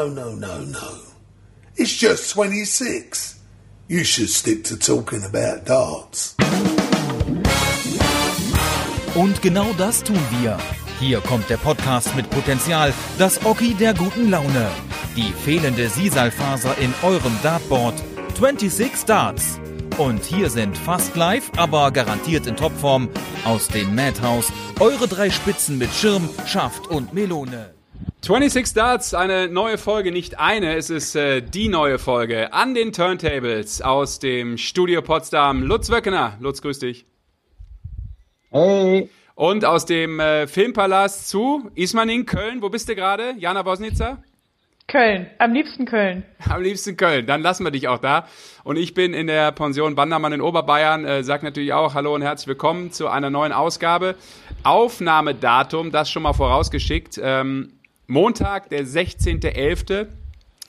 no, no, no, no. It's just 26. You should stick to talking about darts. Und genau das tun wir. Hier kommt der Podcast mit Potenzial, das Oki der guten Laune. Die fehlende Sisalfaser in eurem Dartboard. 26 Darts. Und hier sind fast live, aber garantiert in Topform aus dem Madhouse eure drei Spitzen mit Schirm, Schaft und Melone. 26 Darts, eine neue Folge, nicht eine, es ist äh, die neue Folge an den Turntables aus dem Studio Potsdam. Lutz Wöckener, Lutz, grüß dich. Hey. Und aus dem äh, Filmpalast zu Ismaning, Köln. Wo bist du gerade? Jana Bosnitzer? Köln, am liebsten Köln. Am liebsten Köln, dann lassen wir dich auch da. Und ich bin in der Pension Bandermann in Oberbayern, äh, sag natürlich auch Hallo und herzlich willkommen zu einer neuen Ausgabe. Aufnahmedatum, das schon mal vorausgeschickt. Ähm, Montag, der 16.11.,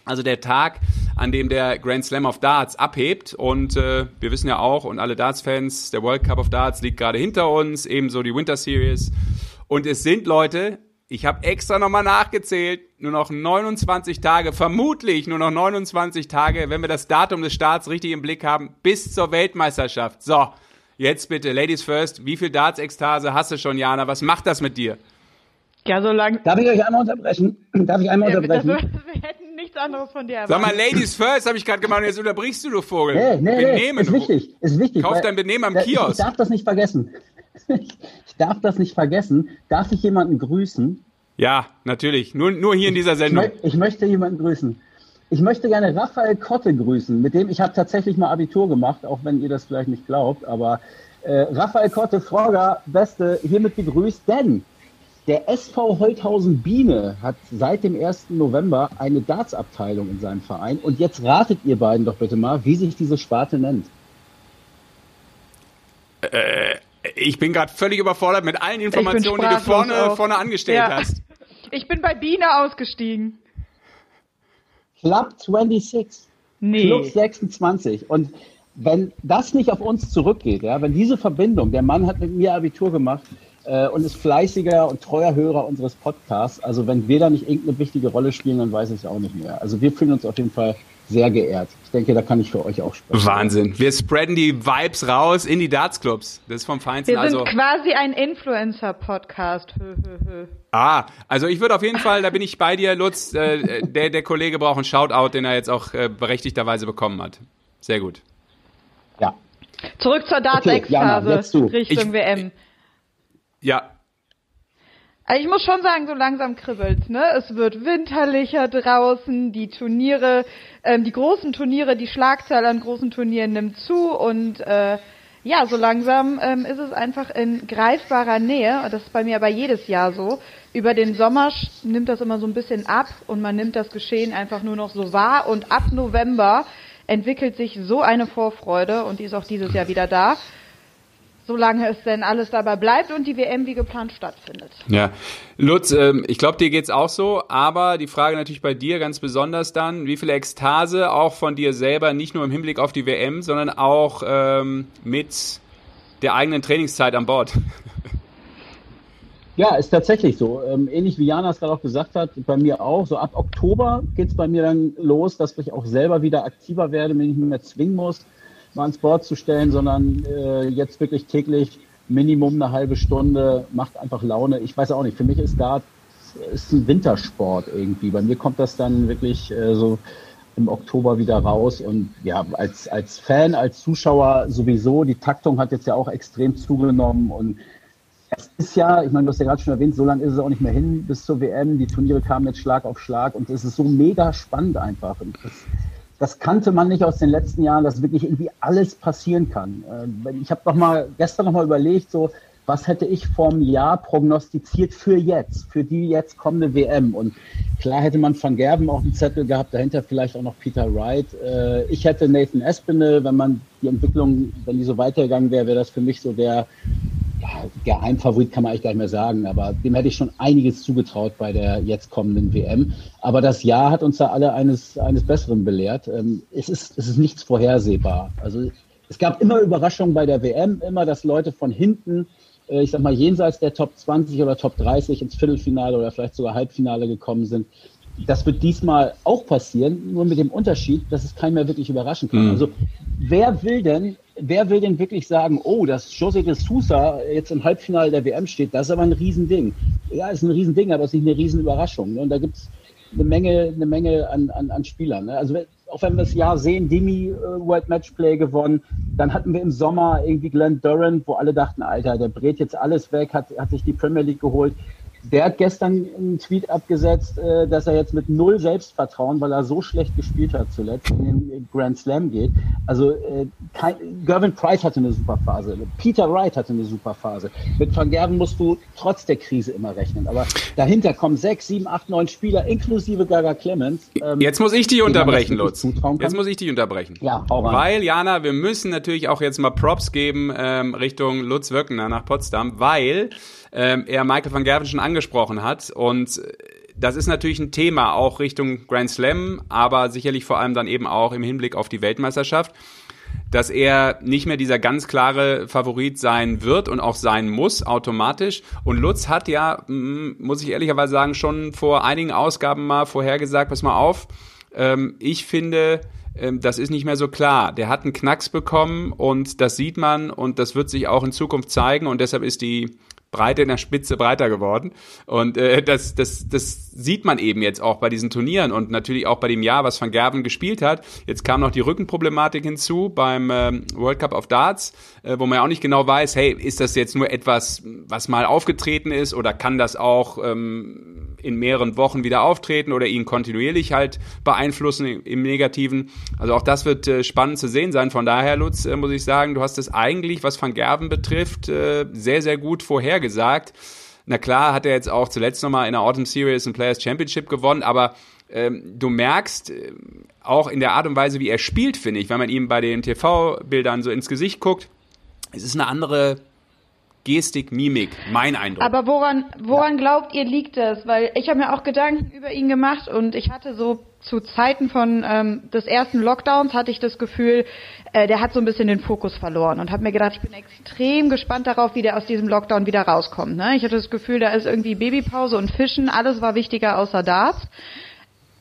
also der Tag, an dem der Grand Slam of Darts abhebt. Und äh, wir wissen ja auch, und alle Darts-Fans, der World Cup of Darts liegt gerade hinter uns, ebenso die Winter Series. Und es sind Leute, ich habe extra nochmal nachgezählt, nur noch 29 Tage, vermutlich nur noch 29 Tage, wenn wir das Datum des Starts richtig im Blick haben, bis zur Weltmeisterschaft. So, jetzt bitte, Ladies first, wie viel Darts-Ekstase hast du schon, Jana? Was macht das mit dir? Ja, so lange. Darf ich euch einmal unterbrechen? Darf ich einmal Ja, unterbrechen? das, wir hätten nichts anderes von dir Sag mal, erwartet. Ladies first, habe ich gerade gemacht, und jetzt unterbrichst du, du Vogel. Nee, nee, nee, Benehmen, ist du- wichtig, ist wichtig. Kauf weil- dein Benehmen am Ja, ich- Ich Kiosk. darf das nicht vergessen. Ich darf das nicht vergessen. Darf ich jemanden grüßen? Ja, natürlich. Nur, nur hier in dieser Ich, Sendung. mö- ich möchte jemanden grüßen. Ich möchte gerne Raphael Kotte grüßen, mit dem ich habe tatsächlich mal Abitur gemacht, auch wenn ihr das vielleicht nicht glaubt. Aber äh, Raphael Kotte, Frogger, Beste, hiermit begrüßt, denn der SV Holthausen Biene hat seit dem 1. November eine Dartsabteilung in seinem Verein. Und jetzt ratet ihr beiden doch bitte mal, wie sich diese Sparte nennt. Ich bin gerade völlig überfordert mit allen Informationen, die du vorne, auch. vorne angestellt Ja. hast. Ich bin bei Biene ausgestiegen. Club 26. Nee. Club 26. Und wenn das nicht auf uns zurückgeht, ja, wenn diese Verbindung, der Mann hat mit mir Abitur gemacht äh, und ist fleißiger und treuer Hörer unseres Podcasts, also wenn wir da nicht irgendeine wichtige Rolle spielen, dann weiß ich es auch nicht mehr. Also wir fühlen uns auf jeden Fall sehr geehrt. Ich denke, da kann ich für euch auch sprechen. Wahnsinn. Wir spreaden die Vibes raus in die Darts-Clubs. Das ist vom Feinsten. Wir sind Also, quasi ein Influencer-Podcast. Ah, also ich würde auf jeden Fall, da bin ich bei dir, Lutz, äh, der, der Kollege braucht einen Shoutout, den er jetzt auch äh, berechtigterweise bekommen hat. Sehr gut. Ja. Zurück zur Okay, jetzt du. Richtung Ich- WM. Ja, Also ich muss schon sagen, so langsam kribbelt's, ne? Es wird winterlicher draußen, die Turniere, ähm, die großen Turniere, die Schlagzahl an großen Turnieren nimmt zu und äh, ja, so langsam ähm, ist es einfach in greifbarer Nähe. Das ist bei mir aber jedes Jahr so. Über den Sommer nimmt das immer so ein bisschen ab und man nimmt das Geschehen einfach nur noch so wahr und ab November entwickelt sich so eine Vorfreude und die ist auch dieses Jahr wieder da. Solange es denn alles dabei bleibt und die WM wie geplant stattfindet. Ja, Lutz, ähm, ich glaube, dir geht's auch so, aber die Frage natürlich bei dir ganz besonders dann, wie viel Ekstase auch von dir selber, nicht nur im Hinblick auf die WM, sondern auch ähm, mit der eigenen Trainingszeit an Bord. Ja, ist tatsächlich so. Ähm, ähnlich wie Jana es gerade auch gesagt hat, bei mir auch. So ab Oktober geht's bei mir dann los, dass ich auch selber wieder aktiver werde, mich nicht mehr zwingen muss, mal ans Board zu stellen, sondern äh, jetzt wirklich täglich Minimum eine halbe Stunde, macht einfach Laune. Ich weiß auch nicht, für mich ist Dart ist ein Wintersport irgendwie. Bei mir kommt das dann wirklich äh, so im Oktober wieder raus und ja, als, als Fan, als Zuschauer sowieso, die Taktung hat jetzt ja auch extrem zugenommen und es ist ja, ich meine, du hast ja gerade schon erwähnt, so lange ist es auch nicht mehr hin bis zur WM. Die Turniere kamen jetzt Schlag auf Schlag und es ist so mega spannend einfach. Und das, das kannte man nicht aus den letzten Jahren, dass wirklich irgendwie alles passieren kann. Äh, wenn- Ich habe noch mal gestern noch mal überlegt, so was hätte ich vom Jahr prognostiziert für jetzt, für die jetzt kommende WM. Und klar hätte man Van Gerben auf dem Zettel gehabt, dahinter vielleicht auch noch Peter Wright. Äh, Ich hätte Nathan Espinel, wenn man die Entwicklung, wenn die so weitergegangen wäre, wäre das für mich so der ja, Geheimfavorit kann man eigentlich gar nicht mehr sagen, aber dem hätte ich schon einiges zugetraut bei der jetzt kommenden WM. Aber das Jahr hat uns da alle eines, eines Besseren belehrt. Ähm, Es ist, es ist nichts vorhersehbar. Also es gab immer Überraschungen bei der WM, immer, dass Leute von hinten, äh, ich sag mal, jenseits der Top 20 oder Top 30 ins Viertelfinale oder vielleicht sogar Halbfinale gekommen sind. Das wird diesmal auch passieren, nur mit dem Unterschied, dass es keinen mehr wirklich überraschen kann. Mhm. Also wer will denn, wer will denn wirklich sagen, oh, dass José de Sousa jetzt im Halbfinale der WM steht, das ist aber ein Riesending. Ja, ist ein Riesending, aber es ist nicht eine Riesenüberraschung. Ne? Und da gibt's eine Menge, eine Menge an, an, an Spielern. Ne? Also auch wenn wir das Jahr sehen, Demi äh, World Matchplay gewonnen, dann hatten wir im Sommer irgendwie Glenn Durant, wo alle dachten, Alter, der brät jetzt alles weg, hat, hat sich die Premier League geholt. Der hat gestern einen Tweet abgesetzt, äh, dass er jetzt mit null Selbstvertrauen, weil er so schlecht gespielt hat zuletzt, in den Grand Slam geht. Also äh, kein, Gervin Price hatte eine super Phase, Peter Wright hatte eine super Phase. Mit Van Gerven musst du trotz der Krise immer rechnen. Aber dahinter kommen sechs, sieben, acht, neun Spieler, inklusive Gaga Clemens. Ähm, jetzt muss ich dich unterbrechen, Lutz. Jetzt muss ich dich unterbrechen. Ja, hau rein. Weil, Jana, wir müssen natürlich auch jetzt mal Props geben ähm, Richtung Lutz Wöckner nach Potsdam, weil ähm, er Michael van Gerven schon angesprochen hat. Und das ist natürlich ein Thema auch Richtung Grand Slam, aber sicherlich vor allem dann eben auch im Hinblick auf die Weltmeisterschaft dass er nicht mehr dieser ganz klare Favorit sein wird und auch sein muss automatisch. Und Lutz hat ja, mm, muss ich ehrlicherweise sagen, schon vor einigen Ausgaben mal vorhergesagt, pass mal auf, ähm, ich finde, ähm, das ist nicht mehr so klar. Der hat einen Knacks bekommen und das sieht man und das wird sich auch in Zukunft zeigen und deshalb ist die Breite in der Spitze breiter geworden. Und äh, das, das, das sieht man eben jetzt auch bei diesen Turnieren und natürlich auch bei dem Jahr, was Van Gerven gespielt hat. Jetzt kam noch die Rückenproblematik hinzu beim ähm, World Cup of Darts, äh, wo man ja auch nicht genau weiß, hey, ist das jetzt nur etwas, was mal aufgetreten ist oder kann das auch ähm, in mehreren Wochen wieder auftreten oder ihn kontinuierlich halt beeinflussen im, im Negativen. Also auch das wird äh, spannend zu sehen sein. Von daher, Lutz, äh, muss ich sagen, du hast es eigentlich, was Van Gerven betrifft, äh, sehr, sehr gut vorhergesagt. Na klar, hat er jetzt auch zuletzt nochmal in der Autumn Series ein Players Championship gewonnen, aber ähm, du merkst äh, auch in der Art und Weise, wie er spielt, finde ich, wenn man ihm bei den TV-Bildern so ins Gesicht guckt, es ist eine andere Gestik, Mimik, mein Eindruck. Aber woran, woran glaubt ihr liegt das? Weil ich habe mir auch Gedanken über ihn gemacht und ich hatte so zu Zeiten von ähm, des ersten Lockdowns hatte ich das Gefühl, äh, der hat so ein bisschen den Fokus verloren und habe mir gedacht, ich bin extrem gespannt darauf, wie der aus diesem Lockdown wieder rauskommt. Ne? Ich hatte das Gefühl, da ist irgendwie Babypause und Fischen, alles war wichtiger außer Darts.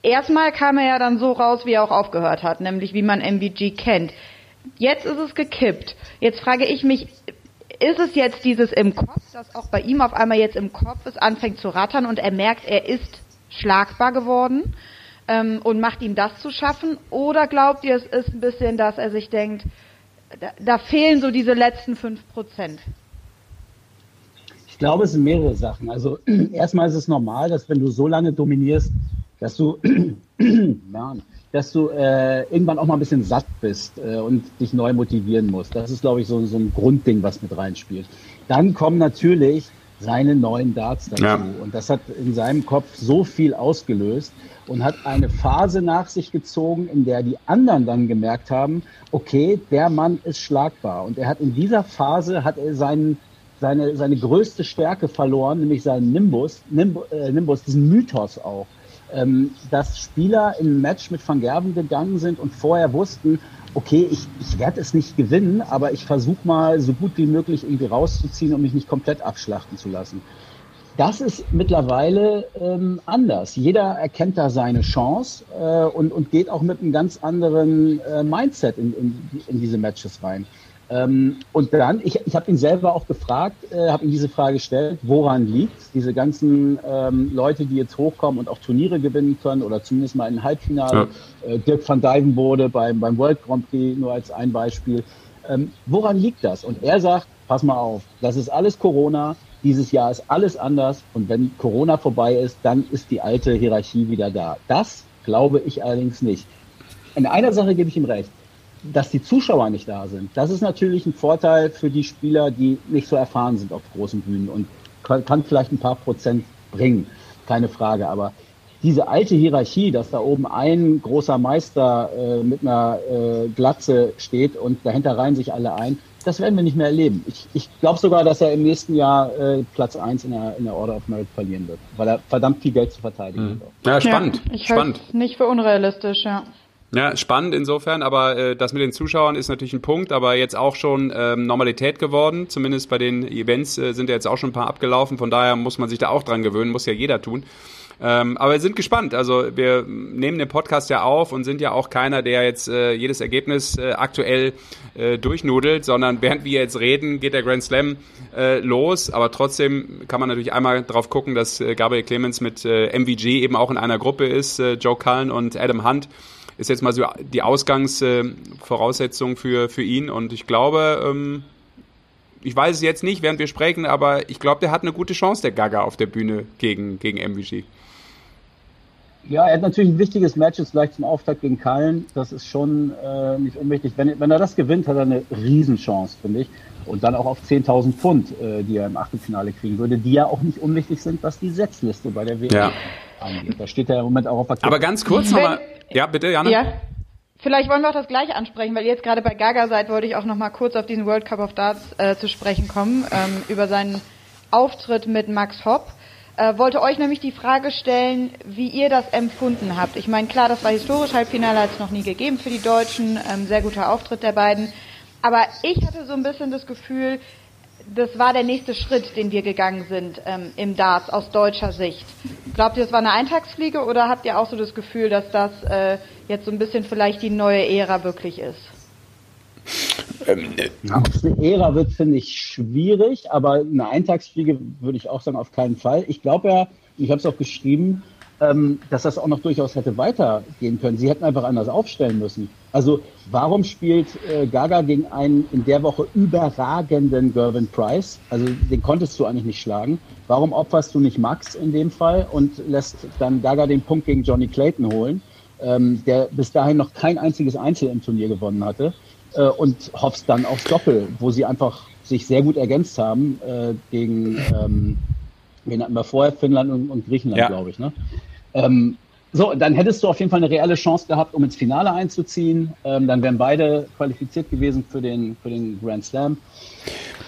Erstmal kam er ja dann so raus, wie er auch aufgehört hat, nämlich wie man MVG kennt. Jetzt ist es gekippt. Jetzt frage ich mich, ist es jetzt dieses im Kopf, dass auch bei ihm auf einmal jetzt im Kopf es anfängt zu rattern und er merkt, er ist schlagbar geworden ähm, und macht ihm das zu schaffen? Oder glaubt ihr, es ist ein bisschen, dass er sich denkt, da, da fehlen so diese letzten fünf Prozent? Ich glaube, es sind mehrere Sachen. Also erstmal ist es normal, dass wenn du so lange dominierst, dass du Mann, dass du äh, irgendwann auch mal ein bisschen satt bist äh, und dich neu motivieren musst. Das ist, glaube ich, so, so ein Grundding, was mit reinspielt. Dann kommen natürlich seine neuen Darts dazu. Ja. Und das hat in seinem Kopf so viel ausgelöst und hat eine Phase nach sich gezogen, in der die anderen dann gemerkt haben, okay, der Mann ist schlagbar. Und er hat in dieser Phase hat er seinen seine, seine größte Stärke verloren, nämlich seinen Nimbus, Nimbus, äh, Nimbus diesen Mythos auch ähm, dass Spieler in ein Match mit Van Gerven gegangen sind und vorher wussten, okay, ich, ich werde es nicht gewinnen, aber ich versuche mal so gut wie möglich irgendwie rauszuziehen, um mich nicht komplett abschlachten zu lassen. Das ist mittlerweile ähm, anders. Jeder erkennt da seine Chance äh, und, und geht auch mit einem ganz anderen äh, Mindset in, in, in diese Matches rein. Ähm, und dann, ich, ich habe ihn selber auch gefragt, äh, habe ihm diese Frage gestellt, woran liegt diese ganzen ähm, Leute, die jetzt hochkommen und auch Turniere gewinnen können oder zumindest mal ein Halbfinale. Ja. Äh, Dirk van Dijvenbode beim, beim World Grand Prix, nur als ein Beispiel. Ähm, woran liegt das? Und er sagt, pass mal auf, das ist alles Corona, dieses Jahr ist alles anders und wenn Corona vorbei ist, dann ist die alte Hierarchie wieder da. Das glaube ich allerdings nicht. In einer Sache gebe ich ihm recht dass die Zuschauer nicht da sind. Das ist natürlich ein Vorteil für die Spieler, die nicht so erfahren sind auf großen Bühnen und kann, vielleicht ein paar Prozent bringen, keine Frage. Aber diese alte Hierarchie, dass da oben ein großer Meister äh, mit einer äh, Glatze steht und dahinter reihen sich alle ein, das werden wir nicht mehr erleben. Ich, ich glaube sogar, dass er im nächsten Jahr äh, Platz eins in der, in der Order of Merit verlieren wird, weil er verdammt viel Geld zu verteidigen mhm. hat. Ja, spannend. Ja, ich spannend. Nicht für unrealistisch, ja. Ja, spannend insofern, aber äh, das mit den Zuschauern ist natürlich ein Punkt, aber jetzt auch schon ähm, Normalität geworden. Zumindest bei den Events äh, sind ja jetzt auch schon ein paar abgelaufen, von daher muss man sich da auch dran gewöhnen, muss ja jeder tun. Ähm, aber wir sind gespannt. Also wir nehmen den Podcast ja auf und sind ja auch keiner, der jetzt äh, jedes Ergebnis äh, aktuell äh, durchnudelt, sondern während wir jetzt reden, geht der Grand Slam äh, los. Aber trotzdem kann man natürlich einmal drauf gucken, dass äh, Gabriel Clemens mit äh, MVG eben auch in einer Gruppe ist, äh, Joe Cullen und Adam Hunt ist jetzt mal so die Ausgangsvoraussetzung für, für ihn. Und ich glaube, ähm, ich weiß es jetzt nicht, während wir sprechen, aber ich glaube, der hat eine gute Chance, der Gaga auf der Bühne gegen, gegen MVG. Ja, er hat natürlich ein wichtiges Match jetzt gleich zum Auftakt gegen Kallen. Das ist schon äh, nicht unwichtig. Wenn, wenn er das gewinnt, hat er eine Riesenchance, finde ich. Und dann auch auf 10.000 Pfund, äh, die er im Achtelfinale kriegen würde, die ja auch nicht unwichtig sind, was die Setzliste bei der WM ja. angeht. Da steht er im Moment auch auf der Aber ganz kurz nochmal. Ja, bitte, Jana. Ja. Vielleicht wollen wir auch das gleiche ansprechen, weil ihr jetzt gerade bei Gaga seid, wollte ich auch noch mal kurz auf diesen World Cup of Darts äh, zu sprechen kommen, ähm, über seinen Auftritt mit Max Hopp. Äh, wollte euch nämlich die Frage stellen, wie ihr das empfunden habt. Ich meine, klar, das war historisch, Halbfinale hat es noch nie gegeben für die Deutschen, ähm, sehr guter Auftritt der beiden. Aber ich hatte so ein bisschen das Gefühl, das war der nächste Schritt, den wir gegangen sind ähm, im Darts aus deutscher Sicht. Glaubt ihr, das war eine Eintagsfliege oder habt ihr auch so das Gefühl, dass das äh, jetzt so ein bisschen vielleicht die neue Ära wirklich ist? Ähm, Ob es eine Ära wird, finde ich schwierig, aber eine Eintagsfliege würde ich auch sagen, auf keinen Fall. Ich glaube ja, ich habe es auch geschrieben, ähm, dass das auch noch durchaus hätte weitergehen können. Sie hätten einfach anders aufstellen müssen. Also warum spielt äh, Gaga gegen einen in der Woche überragenden Gervin Price? Also den konntest du eigentlich nicht schlagen. Warum opferst du nicht Max in dem Fall und lässt dann Gaga den Punkt gegen Johnny Clayton holen, ähm, der bis dahin noch kein einziges Einzel im Turnier gewonnen hatte? äh, und hoffst dann aufs Doppel, wo sie einfach sich sehr gut ergänzt haben äh, gegen, ähm, wen hatten wir vorher, Finnland und, und Griechenland, ja. glaube ich. Ne? Ähm, so, dann hättest du auf jeden Fall eine reelle Chance gehabt, um ins Finale einzuziehen. Ähm, dann wären beide qualifiziert gewesen für den, für den Grand Slam.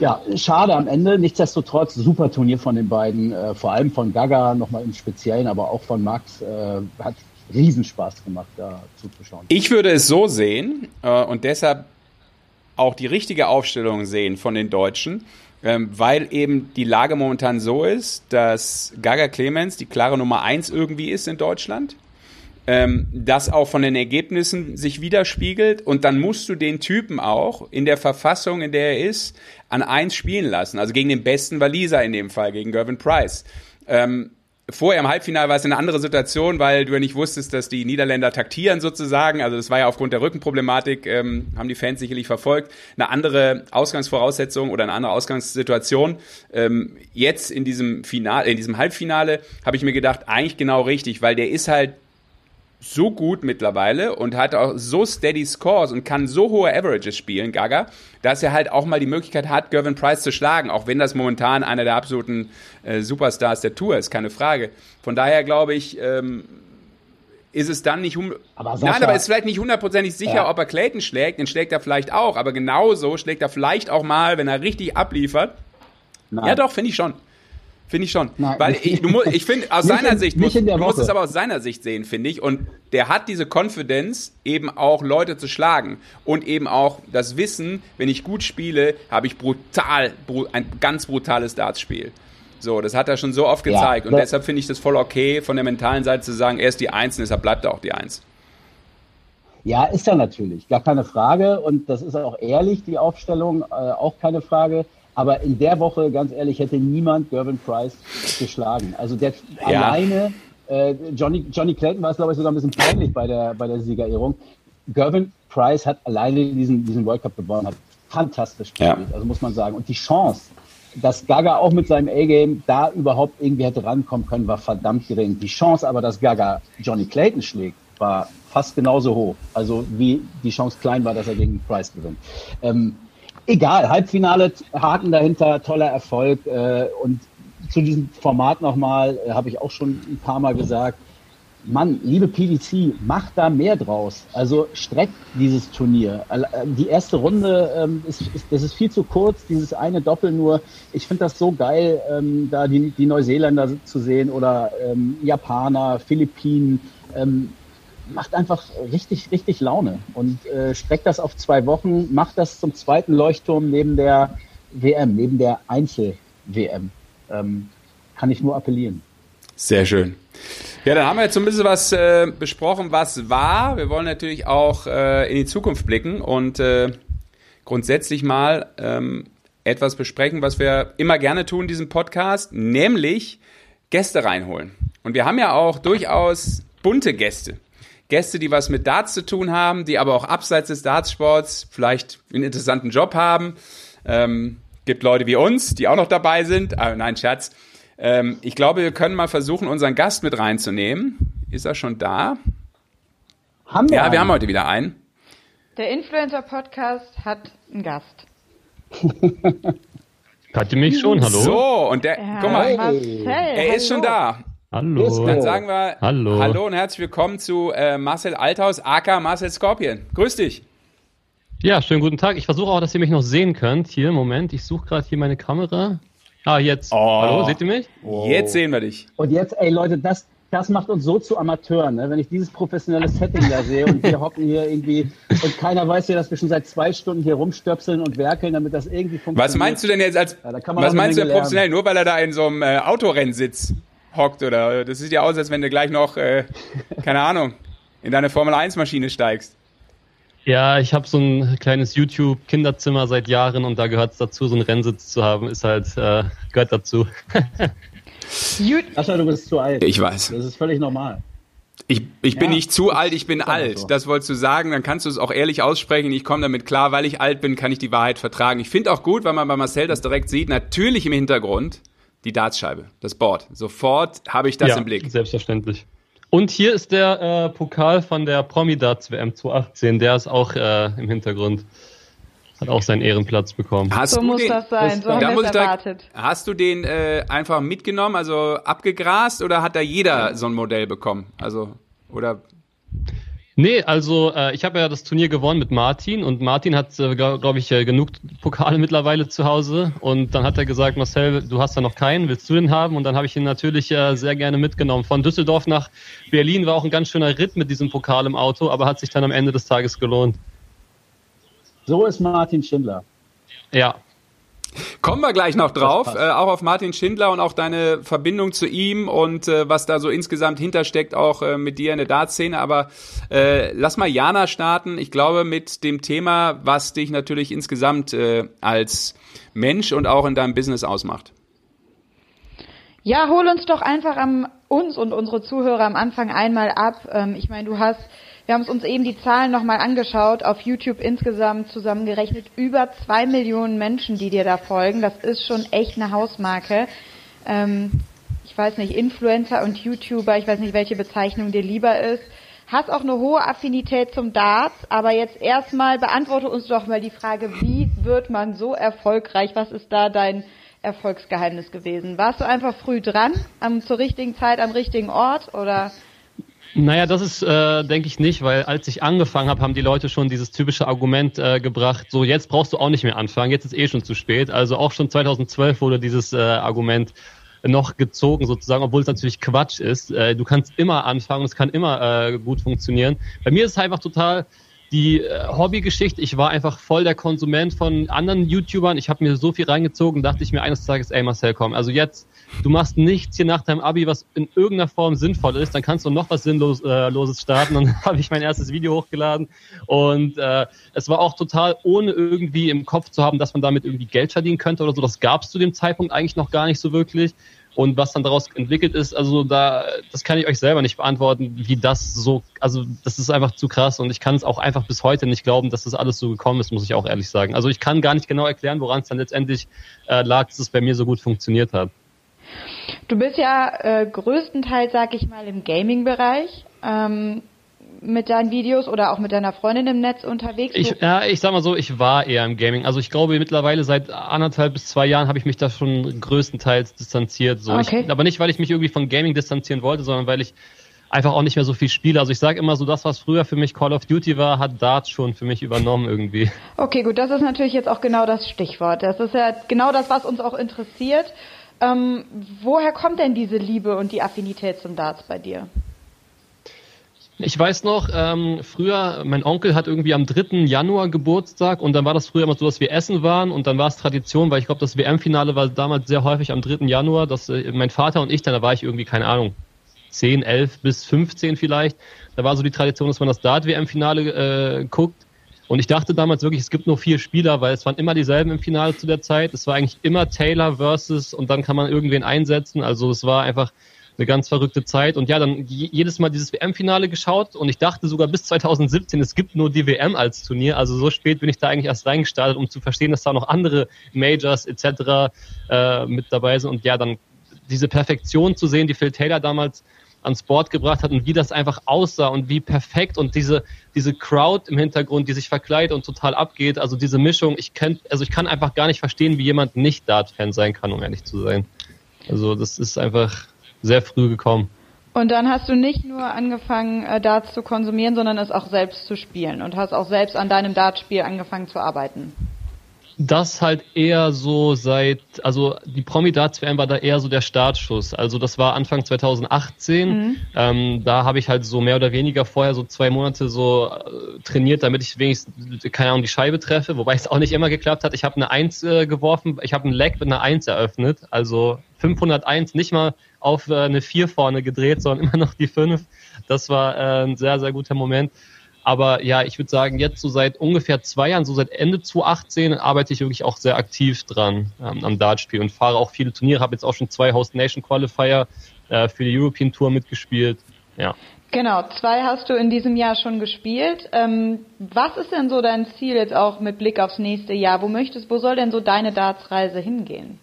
Ja, schade am Ende. Nichtsdestotrotz, super Turnier von den beiden, äh, vor allem von Gaga nochmal im Speziellen, aber auch von Max. Äh, hat Riesenspaß gemacht, da zuzuschauen. Ich würde es so sehen äh, und deshalb auch die richtige Aufstellung sehen von den Deutschen, ähm, weil eben die Lage momentan so ist, dass Gaga Clemens die klare Nummer eins irgendwie ist in Deutschland. Ähm, das auch von den Ergebnissen sich widerspiegelt und dann musst du den Typen auch in der Verfassung, in der er ist, an eins spielen lassen. Also gegen den besten Waliser in dem Fall, gegen Gervin Price. Ähm, vorher im Halbfinale war es eine andere Situation, weil du ja nicht wusstest, dass die Niederländer taktieren sozusagen. Also das war ja aufgrund der Rückenproblematik, ähm, haben die Fans sicherlich verfolgt, eine andere Ausgangsvoraussetzung oder eine andere Ausgangssituation. Ähm, jetzt in diesem Finale, in diesem Halbfinale habe ich mir gedacht, eigentlich genau richtig, weil der ist halt so gut mittlerweile und hat auch so steady Scores und kann so hohe Averages spielen, Gaga, dass er halt auch mal die Möglichkeit hat, Gervin Price zu schlagen, auch wenn das momentan einer der absoluten äh, Superstars der Tour ist, keine Frage. Von daher glaube ich, ähm, ist es dann nicht aber Sascha, Nein, aber ist vielleicht nicht hundertprozentig sicher, ja. ob er Clayton schlägt, den schlägt er vielleicht auch, aber genauso schlägt er vielleicht auch mal, wenn er richtig abliefert. Nein. Ja, doch, finde ich schon. Finde ich schon. Nein, Weil ich, du ich finde, aus seiner in, Sicht, musst, du musst es aber aus seiner Sicht sehen, finde ich. Und der hat diese Confidence, eben auch Leute zu schlagen. Und eben auch das Wissen, wenn ich gut spiele, habe ich brutal, ein ganz brutales Dartspiel. So, das hat er schon so oft gezeigt. Ja, und deshalb finde ich das voll okay, von der mentalen Seite zu sagen, er ist die Eins und deshalb bleibt er auch die Eins. Ja, ist er natürlich, gar keine Frage. Und das ist auch ehrlich, die Aufstellung, äh, auch keine Frage. Aber in der Woche, ganz ehrlich, hätte niemand Gervin Price geschlagen. Also der ja. alleine, äh, Johnny, Johnny Clayton war es, glaube ich, sogar ein bisschen peinlich bei der, bei der Siegerehrung. Gervin Price hat alleine diesen, diesen World Cup gewonnen, hat fantastisch gespielt, ja. also muss man sagen. Und die Chance, dass Gaga auch mit seinem A-Game da überhaupt irgendwie hätte rankommen können, war verdammt gering. Die Chance aber, dass Gaga Johnny Clayton schlägt, war fast genauso hoch. Also wie die Chance klein war, dass er gegen Price gewinnt. Ähm, egal, Halbfinale, Haken dahinter, toller Erfolg. Äh, und zu diesem Format nochmal, äh, habe ich auch schon ein paar Mal gesagt, Mann, liebe PDC, macht da mehr draus. Also streckt dieses Turnier. Äh, die erste Runde ähm, ist, ist, das ist viel zu kurz, dieses eine Doppel nur. Ich finde das so geil, ähm, da die, die Neuseeländer zu sehen oder ähm, Japaner, Philippinen. Ähm, macht einfach richtig, richtig Laune. Und äh, streckt das auf zwei Wochen, macht das zum zweiten Leuchtturm neben der WM, neben der Einzel-WM. Ähm, kann ich nur appellieren. Sehr schön. Ja, dann haben wir jetzt so ein bisschen was äh, besprochen, was war. Wir wollen natürlich auch äh, in die Zukunft blicken und äh, grundsätzlich mal ähm, etwas besprechen, was wir immer gerne tun in diesem Podcast, nämlich Gäste reinholen. Und wir haben ja auch durchaus bunte Gäste. Gäste, die was mit Darts zu tun haben, die aber auch abseits des Dartsports vielleicht einen interessanten Job haben. Ähm, gibt Leute wie uns, die auch noch dabei sind. Ah, nein, Scherz. Ähm, ich glaube, wir können mal versuchen, unseren Gast mit reinzunehmen. Ist er schon da? Haben wir Ja, einen? wir haben heute wieder einen. Der Influencer-Podcast hat einen Gast. Hatte mich schon, hallo? So, und der, Ja, guck mal, Marcel, er ist schon da. Hallo. Ist Dann sagen wir Hallo. Hallo und herzlich willkommen zu äh, Marcel Althaus, aka Marcel Scorpion. Grüß dich. Ja, schönen guten Tag. Ich versuche auch, dass ihr mich noch sehen könnt. Hier, Moment, ich suche gerade hier meine Kamera. Ah, jetzt. Oh. Hallo, seht ihr mich? Jetzt sehen wir dich. Und jetzt, ey Leute, das, das macht uns so zu Amateuren, ne? wenn ich dieses professionelle Setting da sehe und wir hocken hier irgendwie und keiner weiß ja, dass wir schon seit zwei Stunden hier rumstöpseln und werkeln, damit das irgendwie funktioniert. Was meinst du denn jetzt als, Ja, da kann man was meinst du Menge professionell? Nur weil er da in so einem äh, Autorrennsitz hockt oder das sieht ja aus, als wenn du gleich noch, äh, keine Ahnung, in deine Formel 1 Maschine steigst. Ja, ich habe so ein kleines YouTube-Kinderzimmer seit Jahren und da gehört es dazu, so einen Rennsitz zu haben, ist halt, äh, gehört dazu. Sascha, du bist zu alt. Ich weiß. Das ist völlig normal. Ich, ich bin Ja. nicht zu alt, ich bin alt. so. Das wolltest du sagen, dann kannst du es auch ehrlich aussprechen. Ich komme damit klar, weil ich alt bin, kann ich die Wahrheit vertragen. Ich finde auch gut, weil man bei Marcel das direkt sieht, natürlich im Hintergrund die Dartscheibe, das Board. Sofort habe ich das ja, im Blick. Selbstverständlich. Und hier ist der äh, Pokal von der Promi-Darts WM 2018. Der ist auch äh, im Hintergrund. Hat auch seinen Ehrenplatz bekommen. Hast so du muss den, das sein. So Da haben da wir muss erwartet. hast du den äh, einfach mitgenommen, also abgegrast oder hat da jeder so ein Modell bekommen? Also, oder Nee, also äh, ich habe ja das Turnier gewonnen mit Martin und Martin hat, äh, glaube ich, äh, genug Pokale mittlerweile zu Hause und dann hat er gesagt, Marcel, du hast da noch keinen, willst du den haben? Und dann habe ich ihn natürlich äh, sehr gerne mitgenommen. Von Düsseldorf nach Berlin war auch ein ganz schöner Ritt mit diesem Pokal im Auto, aber hat sich dann am Ende des Tages gelohnt. So ist Martin Schindler. Ja, Kommen wir gleich noch drauf, äh, auch auf Martin Schindler und auch deine Verbindung zu ihm und äh, was da so insgesamt hintersteckt, auch äh, mit dir in der Dartszene. Aber äh, lass mal Jana starten. Ich glaube, mit dem Thema, was dich natürlich insgesamt äh, als Mensch und auch in deinem Business ausmacht. Ja, hol uns doch einfach am uns und unsere Zuhörer am Anfang einmal ab. Ähm, ich meine, du hast, wir haben uns eben die Zahlen nochmal angeschaut, auf YouTube insgesamt zusammengerechnet über zwei Millionen Menschen, die dir da folgen. Das ist schon echt eine Hausmarke. Ähm, ich weiß nicht, Influencer und YouTuber, ich weiß nicht, welche Bezeichnung dir lieber ist. Hast auch eine hohe Affinität zum Darts, aber jetzt erstmal beantworte uns doch mal die Frage, wie wird man so erfolgreich? Was ist da dein Erfolgsgeheimnis gewesen? Warst du einfach früh dran, am, zur richtigen Zeit, am richtigen Ort oder? Naja, das ist, äh, denke ich nicht, weil als ich angefangen habe, haben die Leute schon dieses typische Argument äh, gebracht, so jetzt brauchst du auch nicht mehr anfangen, jetzt ist eh schon zu spät. Also auch schon 2012 wurde dieses äh, Argument noch gezogen sozusagen, obwohl es natürlich Quatsch ist. Äh, du kannst immer anfangen, es kann immer äh, gut funktionieren. Bei mir ist es einfach total die äh, Hobbygeschichte. Ich war einfach voll der Konsument von anderen YouTubern. Ich habe mir so viel reingezogen, dachte ich mir eines Tages, ey Marcel, komm, also jetzt, du machst nichts hier nach deinem Abi, was in irgendeiner Form sinnvoll ist, dann kannst du noch was Sinnloses äh, starten. Dann habe ich mein erstes Video hochgeladen und äh, es war auch total ohne irgendwie im Kopf zu haben, dass man damit irgendwie Geld verdienen könnte oder so. Das gab es zu dem Zeitpunkt eigentlich noch gar nicht so wirklich. Und was dann daraus entwickelt ist, also da, das kann ich euch selber nicht beantworten, wie das so, also das ist einfach zu krass und ich kann es auch einfach bis heute nicht glauben, dass das alles so gekommen ist, muss ich auch ehrlich sagen. Also ich kann gar nicht genau erklären, woran es dann letztendlich äh, lag, dass es bei mir so gut funktioniert hat. Du bist ja äh, größtenteils, sag ich mal, im Gaming-Bereich ähm, mit deinen Videos oder auch mit deiner Freundin im Netz unterwegs. Ich, ja, ich sag mal so, ich war eher im Gaming. Also ich glaube mittlerweile seit anderthalb bis zwei Jahren habe ich mich da schon größtenteils distanziert. So. Okay. Ich, aber nicht, weil ich mich irgendwie von Gaming distanzieren wollte, sondern weil ich einfach auch nicht mehr so viel spiele. Also ich sage immer so, das, was früher für mich Call of Duty war, hat Darts schon für mich übernommen irgendwie. Okay, gut, das ist natürlich jetzt auch genau das Stichwort. Das ist ja genau das, was uns auch interessiert. Ähm, woher kommt denn diese Liebe und die Affinität zum Darts bei dir? Ich weiß noch, ähm, früher, mein Onkel hat irgendwie am 3. Januar Geburtstag und dann war das früher immer so, dass wir essen waren und dann war es Tradition, weil ich glaube, das WM-Finale war damals sehr häufig am 3. Januar, dass äh, mein Vater und ich, dann da war ich irgendwie, keine Ahnung, 10, 11 bis 15 vielleicht, da war so die Tradition, dass man das Dart-WM-Finale äh, guckt und ich dachte damals wirklich, es gibt nur vier Spieler, weil es waren immer dieselben im Finale zu der Zeit. Es war eigentlich immer Taylor versus und dann kann man irgendwen einsetzen. Also es war einfach eine ganz verrückte Zeit. Und ja, dann jedes Mal dieses WM-Finale geschaut und ich dachte sogar bis 2017, es gibt nur die WM als Turnier. Also so spät bin ich da eigentlich erst reingestartet, um zu verstehen, dass da noch andere Majors etc. Äh, mit dabei sind. Und ja, dann diese Perfektion zu sehen, die Phil Taylor damals ans Board gebracht hat und wie das einfach aussah und wie perfekt und diese, diese Crowd im Hintergrund, die sich verkleidet und total abgeht, also diese Mischung, ich kenn, also ich kann einfach gar nicht verstehen, wie jemand nicht Dart-Fan sein kann, um ehrlich zu sein. Also das ist einfach sehr früh gekommen. Und dann hast du nicht nur angefangen, äh, Darts zu konsumieren, sondern es auch selbst zu spielen und hast auch selbst an deinem Dartspiel angefangen zu arbeiten. Das halt eher so seit, also die Promi-Darts-WM war da eher so der Startschuss. Also das war Anfang 2018. Mhm. Ähm, da habe ich halt so mehr oder weniger vorher so zwei Monate so äh, trainiert, damit ich wenigstens, keine Ahnung, die Scheibe treffe, wobei es auch nicht immer geklappt hat. Ich habe eine Eins äh, geworfen, ich habe ein Leg mit einer Eins eröffnet, also 501, nicht mal auf äh, eine 4 vorne gedreht, sondern immer noch die 5. Das war äh, ein sehr, sehr guter Moment. Aber ja, ich würde sagen, jetzt so seit ungefähr zwei Jahren, so seit Ende 2018, arbeite ich wirklich auch sehr aktiv dran ähm, am Dartspiel und fahre auch viele Turniere. Habe jetzt auch schon zwei Host Nation Qualifier äh, für die European Tour mitgespielt. Ja. Genau, zwei hast du in diesem Jahr schon gespielt. Ähm, was ist denn so dein Ziel jetzt auch mit Blick aufs nächste Jahr? Wo möchtest, wo soll denn so deine Dartsreise hingehen?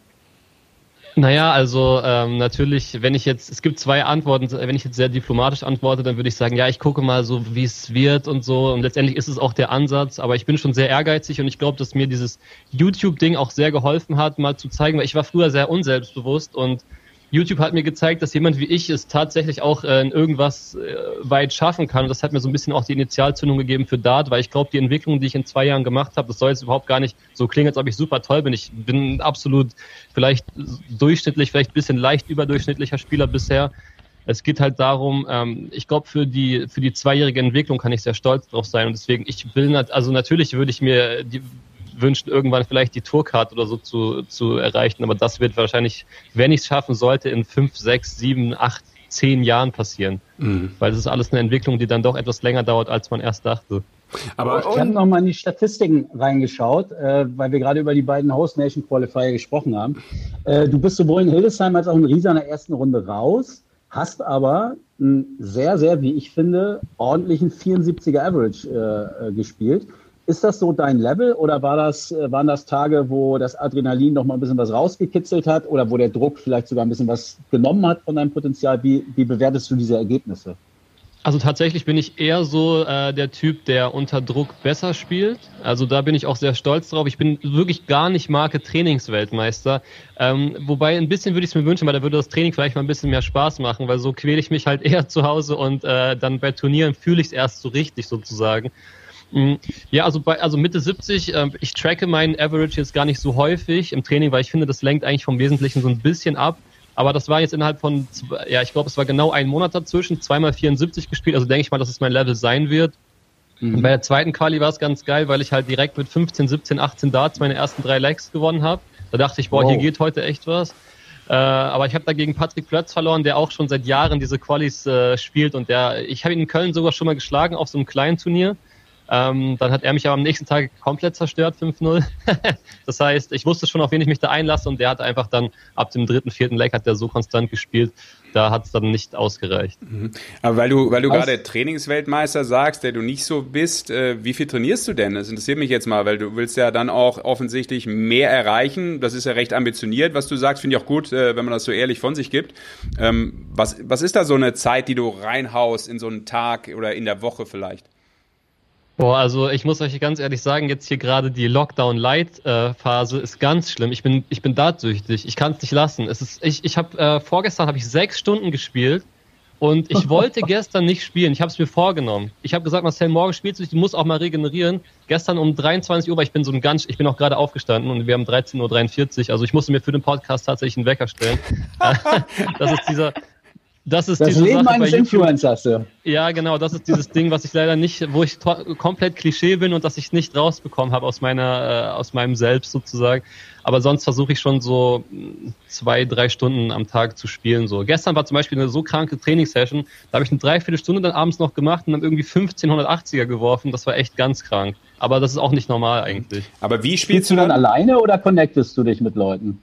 Naja, also ähm, natürlich, wenn ich jetzt, es gibt zwei Antworten, wenn ich jetzt sehr diplomatisch antworte, dann würde ich sagen, ja, ich gucke mal so, wie es wird und so. Und letztendlich ist es auch der Ansatz, aber ich bin schon sehr ehrgeizig und ich glaube, dass mir dieses YouTube-Ding auch sehr geholfen hat, mal zu zeigen, weil ich war früher sehr unselbstbewusst und YouTube hat mir gezeigt, dass jemand wie ich es tatsächlich auch äh, in irgendwas äh, weit schaffen kann. Und das hat mir so ein bisschen auch die Initialzündung gegeben für Dart, weil ich glaube, die Entwicklung, die ich in zwei Jahren gemacht habe, das soll jetzt überhaupt gar nicht so klingen, als ob ich super toll bin. Ich bin absolut vielleicht durchschnittlich, vielleicht ein bisschen leicht überdurchschnittlicher Spieler bisher. Es geht halt darum, ähm, ich glaube, für die, für die zweijährige Entwicklung kann ich sehr stolz drauf sein. Und deswegen, ich will, also natürlich würde ich mir die, wünschen, irgendwann vielleicht die Tourcard oder so zu, zu erreichen. Aber das wird wahrscheinlich, wenn ich es schaffen sollte, in fünf, sechs, sieben, acht, zehn Jahren passieren. Mhm. Weil das ist alles eine Entwicklung, die dann doch etwas länger dauert, als man erst dachte. Aber ich habe nochmal in die Statistiken reingeschaut, äh, weil wir gerade über die beiden Host Nation Qualifier gesprochen haben. Äh, du bist sowohl in Hildesheim als auch in Riesa in der ersten Runde raus, hast aber einen sehr, sehr, wie ich finde, ordentlichen 74er Average äh, äh, gespielt. Ist das so dein Level oder war das, äh, waren das Tage, wo das Adrenalin noch mal ein bisschen was rausgekitzelt hat oder wo der Druck vielleicht sogar ein bisschen was genommen hat von deinem Potenzial? Wie, wie bewertest du diese Ergebnisse? Also tatsächlich bin ich eher so äh, der Typ, der unter Druck besser spielt. Also da bin ich auch sehr stolz drauf. Ich bin wirklich gar nicht Marke Trainingsweltmeister. Ähm, wobei ein bisschen würde ich es mir wünschen, weil da würde das Training vielleicht mal ein bisschen mehr Spaß machen, weil so quäle ich mich halt eher zu Hause und äh, dann bei Turnieren fühle ich es erst so richtig sozusagen. Mhm. Ja, also bei also Mitte 70, äh, ich tracke meinen Average jetzt gar nicht so häufig im Training, weil ich finde, das lenkt eigentlich vom Wesentlichen so ein bisschen ab. Aber das war jetzt innerhalb von, ja, ich glaube, es war genau ein Monat dazwischen, zweimal 74 gespielt, also denke ich mal, dass es mein Level sein wird. Mhm. Bei der zweiten Quali war es ganz geil, weil ich halt direkt mit 15, 17, 18 Darts meine ersten drei Legs gewonnen habe. Da dachte ich, boah, wow. hier geht heute echt was. Äh, aber ich habe dagegen Patrick Plötz verloren, der auch schon seit Jahren diese Qualis äh, spielt und der, ich habe ihn in Köln sogar schon mal geschlagen auf so einem kleinen Turnier. Ähm, dann hat er mich aber am nächsten Tag komplett zerstört, 5-0. das heißt, ich wusste schon, auf wen ich mich da einlasse und der hat einfach dann ab dem dritten, vierten Leg hat der so konstant gespielt, da hat es dann nicht ausgereicht. Mhm. Aber weil du, weil du gerade Trainingsweltmeister sagst, der du nicht so bist, äh, wie viel trainierst du denn? Das interessiert mich jetzt mal, weil du willst ja dann auch offensichtlich mehr erreichen. Das ist ja recht ambitioniert, was du sagst, finde ich auch gut, äh, wenn man das so ehrlich von sich gibt. Ähm, was, was ist da so eine Zeit, die du reinhaust in so einen Tag oder in der Woche vielleicht? Boah, also ich muss euch ganz ehrlich sagen, jetzt hier gerade die Lockdown-Light-Phase ist ganz schlimm. Ich bin, ich bin dartsüchtig. Ich kann es nicht lassen. Es ist, ich, ich habe äh, vorgestern habe ich sechs Stunden gespielt und ich wollte gestern nicht spielen. Ich habe es mir vorgenommen. Ich habe gesagt, Marcel, morgen spielst du, ich muss auch mal regenerieren. Gestern um 23 Uhr, weil ich bin so ein ganz, ich bin auch gerade aufgestanden und wir haben 13.43 Uhr. Also ich musste mir für den Podcast tatsächlich einen Wecker stellen. das ist dieser, das ist Das Leben Sache eines. Influencers. ja. Ja, genau, das ist dieses Ding, was ich leider nicht, wo ich komplett Klischee bin und das ich nicht rausbekommen habe aus meiner, äh, aus meinem Selbst sozusagen. Aber sonst versuche ich schon so mh, zwei, drei Stunden am Tag zu spielen. So gestern war zum Beispiel eine so kranke Trainingssession, da habe ich eine Dreiviertelstunde dann abends noch gemacht und dann irgendwie 1580er geworfen. Das war echt ganz krank. Aber das ist auch nicht normal eigentlich. Aber wie Spielst spielst du du dann dann? alleine oder connectest du dich mit Leuten?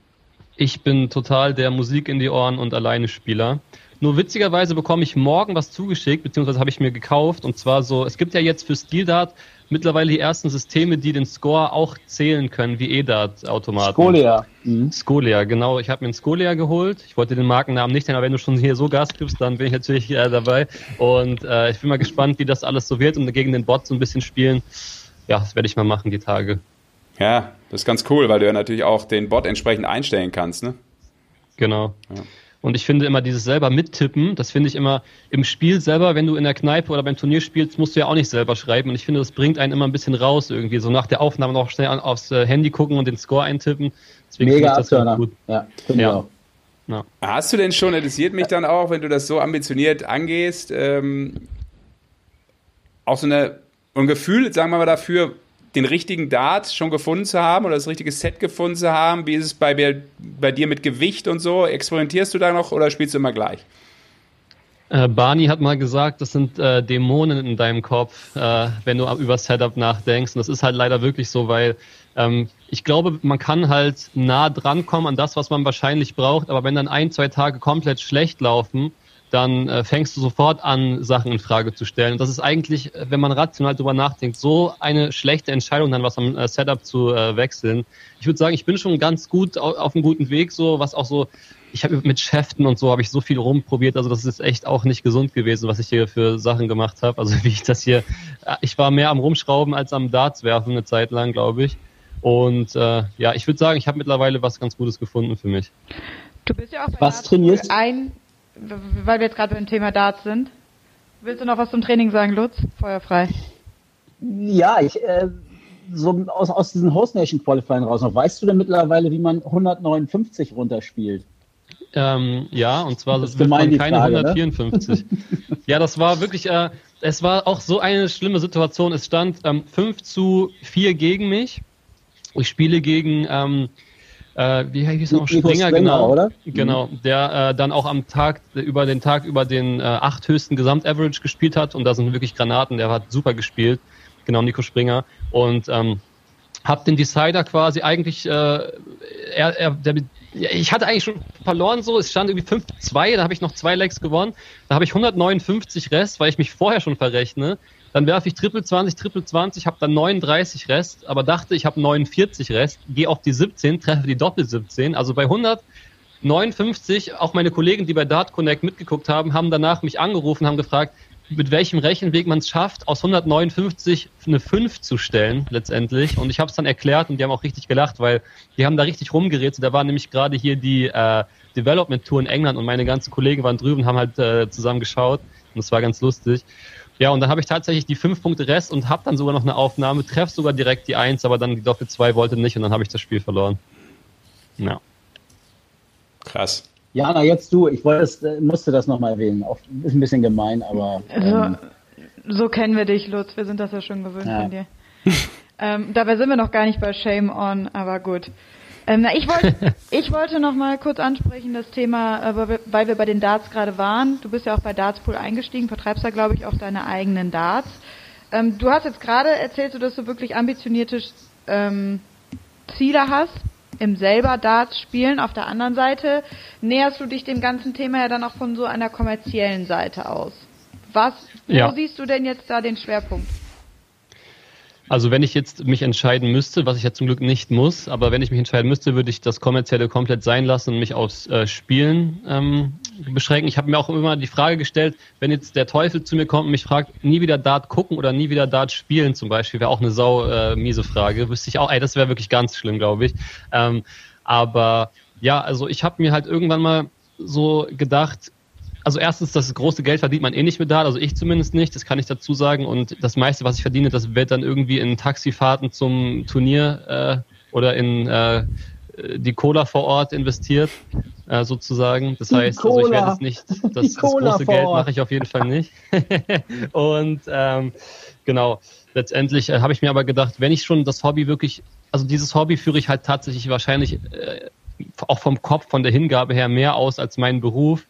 Ich bin total der Musik in die Ohren und alleine Spieler. Nur witzigerweise bekomme ich morgen was zugeschickt, beziehungsweise habe ich mir gekauft. Und zwar so, es gibt ja jetzt für Skilldart mittlerweile die ersten Systeme, die den Score auch zählen können, wie E-Dart-Automaten. Skolia. Mhm. Scolia, genau. Ich habe mir einen Scolia geholt. Ich wollte den Markennamen nicht nennen, aber wenn du schon hier so Gas gibst, dann bin ich natürlich äh, dabei. Und äh, ich bin mal gespannt, wie das alles so wird und gegen den Bot so ein bisschen spielen. Ja, das werde ich mal machen, die Tage. Ja, das ist ganz cool, weil du ja natürlich auch den Bot entsprechend einstellen kannst, ne? Genau. Ja. Und ich finde immer dieses selber mittippen, das finde ich immer im Spiel selber, wenn du in der Kneipe oder beim Turnier spielst, musst du ja auch nicht selber schreiben. Und ich finde, das bringt einen immer ein bisschen raus irgendwie. So nach der Aufnahme noch schnell an- aufs äh, Handy gucken und den Score eintippen. Deswegen finde Mega ich das Abturner. gut. Ja, finde Ja. ich auch. Hast du denn schon, interessiert mich dann auch, wenn du das so ambitioniert angehst, ähm, auch so eine, ein Gefühl, sagen wir mal dafür, den richtigen Dart schon gefunden zu haben oder das richtige Set gefunden zu haben? Wie ist es bei, bei dir mit Gewicht und so? Experimentierst du da noch oder spielst du immer gleich? Äh, Barney hat mal gesagt, das sind äh, Dämonen in deinem Kopf, äh, wenn du über Setup nachdenkst. Und das ist halt leider wirklich so, weil ähm, ich glaube, man kann halt nah drankommen an das, was man wahrscheinlich braucht. Aber wenn dann ein, zwei Tage komplett schlecht laufen, dann äh, fängst du sofort an, Sachen in Frage zu stellen. Und das ist eigentlich, äh, wenn man rational drüber nachdenkt, so eine schlechte Entscheidung, dann was am äh, Setup zu äh, wechseln. Ich würde sagen, ich bin schon ganz gut au auf einem guten Weg, so was auch so ich habe mit Schäften und so habe ich so viel rumprobiert, also das ist echt auch nicht gesund gewesen, was ich hier für Sachen gemacht habe. Also wie ich das hier, äh, ich war mehr am Rumschrauben als am Darts werfen eine Zeit lang, glaube ich. Und äh, ja, ich würde sagen, ich habe mittlerweile was ganz Gutes gefunden für mich. Du bist ja auch bei Was trainierst du? ein, weil wir jetzt gerade beim Thema Darts sind. Willst du noch was zum Training sagen, Lutz? Feuerfrei. Ja, ich, äh, so aus, aus diesen Host Nation Qualifying raus noch. Weißt du denn mittlerweile, wie man 159 runterspielt? Ähm, ja, und zwar Das wird man keine Frage, ne? 154. ja, das war wirklich, äh, es war auch so eine schlimme Situation. Es stand ähm, 5 zu 4 gegen mich. Ich spiele gegen, ähm, äh, wie hieß er noch? Springer, Springer, genau. oder? Genau, der äh, dann auch am Tag, über den Tag über den äh, acht höchsten Gesamtaverage gespielt hat und da sind wirklich Granaten, der hat super gespielt. Genau, Nico Springer. Und ähm, hab den Decider quasi eigentlich, äh, er, er, der, ich hatte eigentlich schon verloren so, es stand irgendwie 5-2, da habe ich noch zwei Legs gewonnen, da habe ich 159 Rest, weil ich mich vorher schon verrechne. Dann werfe ich Triple 20, Triple 20, habe dann 39 Rest, aber dachte, ich habe 49 Rest, gehe auf die 17, treffe die Doppel 17, also bei 159, auch meine Kollegen, die bei Dart Connect mitgeguckt haben, haben danach mich angerufen, haben gefragt, mit welchem Rechenweg man es schafft, aus 159 eine 5 zu stellen, letztendlich. Und ich habe es dann erklärt und die haben auch richtig gelacht, weil die haben da richtig rumgerätselt. Da war nämlich gerade hier die äh, Development Tour in England und meine ganzen Kollegen waren drüben haben halt äh, zusammen geschaut. Und das war ganz lustig. Ja, und dann habe ich tatsächlich die 5 Punkte Rest und habe dann sogar noch eine Aufnahme, treff sogar direkt die 1, aber dann die Doppel 2 wollte nicht und dann habe ich das Spiel verloren. Ja. Krass. Jana, jetzt du. Ich wollte, äh, musste das nochmal erwähnen. Auch, ist ein bisschen gemein, aber ähm, So, so kennen wir dich, Lutz. Wir sind das ja schon gewöhnt Ja. von dir. ähm, dabei sind wir noch gar nicht bei Shame On, aber gut. Ähm, na, ich wollte, ich wollte noch mal kurz ansprechen das Thema, äh, weil wir- bei den Darts gerade waren. Du bist ja auch bei Dartspool eingestiegen, vertreibst da glaube ich auch deine eigenen Darts. Ähm, du hast jetzt gerade erzählt, so, dass du wirklich ambitionierte ähm, Ziele hast im selber Darts spielen. Auf der anderen Seite näherst du dich dem ganzen Thema ja dann auch von so einer kommerziellen Seite aus. Was, wo Ja. siehst du denn jetzt da den Schwerpunkt? Also wenn ich jetzt mich entscheiden müsste, was ich ja zum Glück nicht muss, aber wenn ich mich entscheiden müsste, würde ich das kommerzielle komplett sein lassen und mich aufs äh, Spielen ähm, beschränken. Ich habe mir auch immer die Frage gestellt, wenn jetzt der Teufel zu mir kommt und mich fragt, nie wieder Dart gucken oder nie wieder Dart spielen zum Beispiel, wäre auch eine sau äh, miese Frage. Wüsste ich auch, ey, das wäre wirklich ganz schlimm, glaube ich. Ähm, aber ja, also ich habe mir halt irgendwann mal so gedacht, also erstens, das große Geld verdient man eh nicht mit Dart, also ich zumindest nicht, das kann ich dazu sagen. Und das meiste, was ich verdiene, das wird dann irgendwie in Taxifahrten zum Turnier äh, oder in äh, die Cola vor Ort investiert, äh, sozusagen. Das heißt, also ich werde jetzt nicht, das, das große Geld mache ich auf jeden Fall nicht. und ähm, genau, letztendlich äh, habe ich mir aber gedacht, wenn ich schon das Hobby wirklich, also dieses Hobby führe ich halt tatsächlich wahrscheinlich äh, auch vom Kopf, von der Hingabe her mehr aus als meinen Beruf.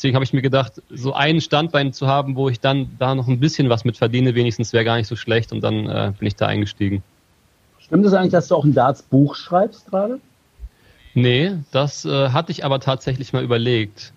Deswegen habe ich mir gedacht, so einen Standbein zu haben, wo ich dann da noch ein bisschen was mit verdiene, wenigstens wäre gar nicht so schlecht und dann äh, bin ich da eingestiegen. Stimmt es eigentlich, dass du auch ein Darts-Buch schreibst gerade? Nee, das äh, hatte ich aber tatsächlich mal überlegt.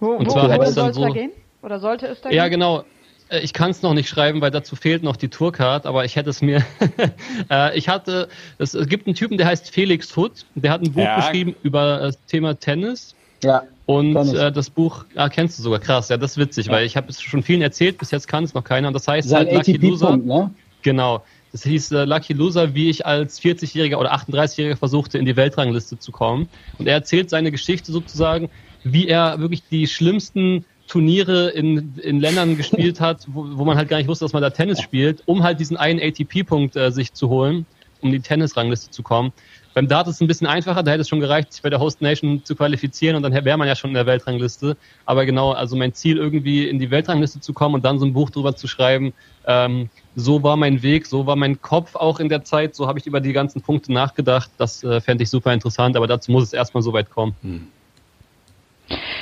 Wo, Und wo, zwar hätte wo es dann soll es so- da gehen? Oder sollte es da Ja, gehen? genau. Äh, Ich kann es noch nicht schreiben, weil dazu fehlt noch die Tourcard, aber ich hätte es mir. äh, ich hatte, es, gibt einen Typen, der heißt Felix Hutt, der hat ein Buch Ja. geschrieben über das Thema Tennis. Ja. Und äh, das Buch, ah, kennst du sogar, krass, ja, das ist witzig, weil ich habe es schon vielen erzählt, bis jetzt kann es noch keiner. Und das heißt Sein halt Lucky Loser. Ne? Genau. Das hieß äh, Lucky Loser, wie ich als 40-Jähriger oder 38-Jähriger versuchte, in die Weltrangliste zu kommen. Und er erzählt seine Geschichte sozusagen, wie er wirklich die schlimmsten Turniere in, in Ländern gespielt hat, wo, wo man halt gar nicht wusste, dass man da Tennis spielt, um halt diesen einen ATP-Punkt äh, sich zu holen, um die Tennisrangliste zu kommen. Beim Dart ist es ein bisschen einfacher, da hätte es schon gereicht, sich bei der Host Nation zu qualifizieren und dann wäre man ja schon in der Weltrangliste. Aber genau, also mein Ziel irgendwie in die Weltrangliste zu kommen und dann so ein Buch drüber zu schreiben, ähm, so war mein Weg, so war mein Kopf auch in der Zeit, so habe ich über die ganzen Punkte nachgedacht. Das äh, fände ich super interessant, aber dazu muss es erstmal so weit kommen.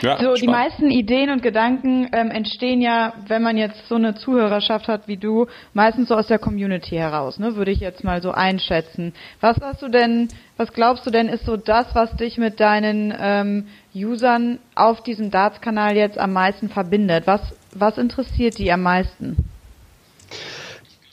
Ja, So, die spannend. meisten Ideen und Gedanken ähm, entstehen ja, wenn man jetzt so eine Zuhörerschaft hat wie du, meistens so aus der Community heraus, ne? Würde ich jetzt mal so einschätzen. Was hast du denn, was glaubst du denn, ist so das, was dich mit deinen ähm, Usern auf diesem Darts-Kanal jetzt am meisten verbindet? Was, was interessiert die am meisten?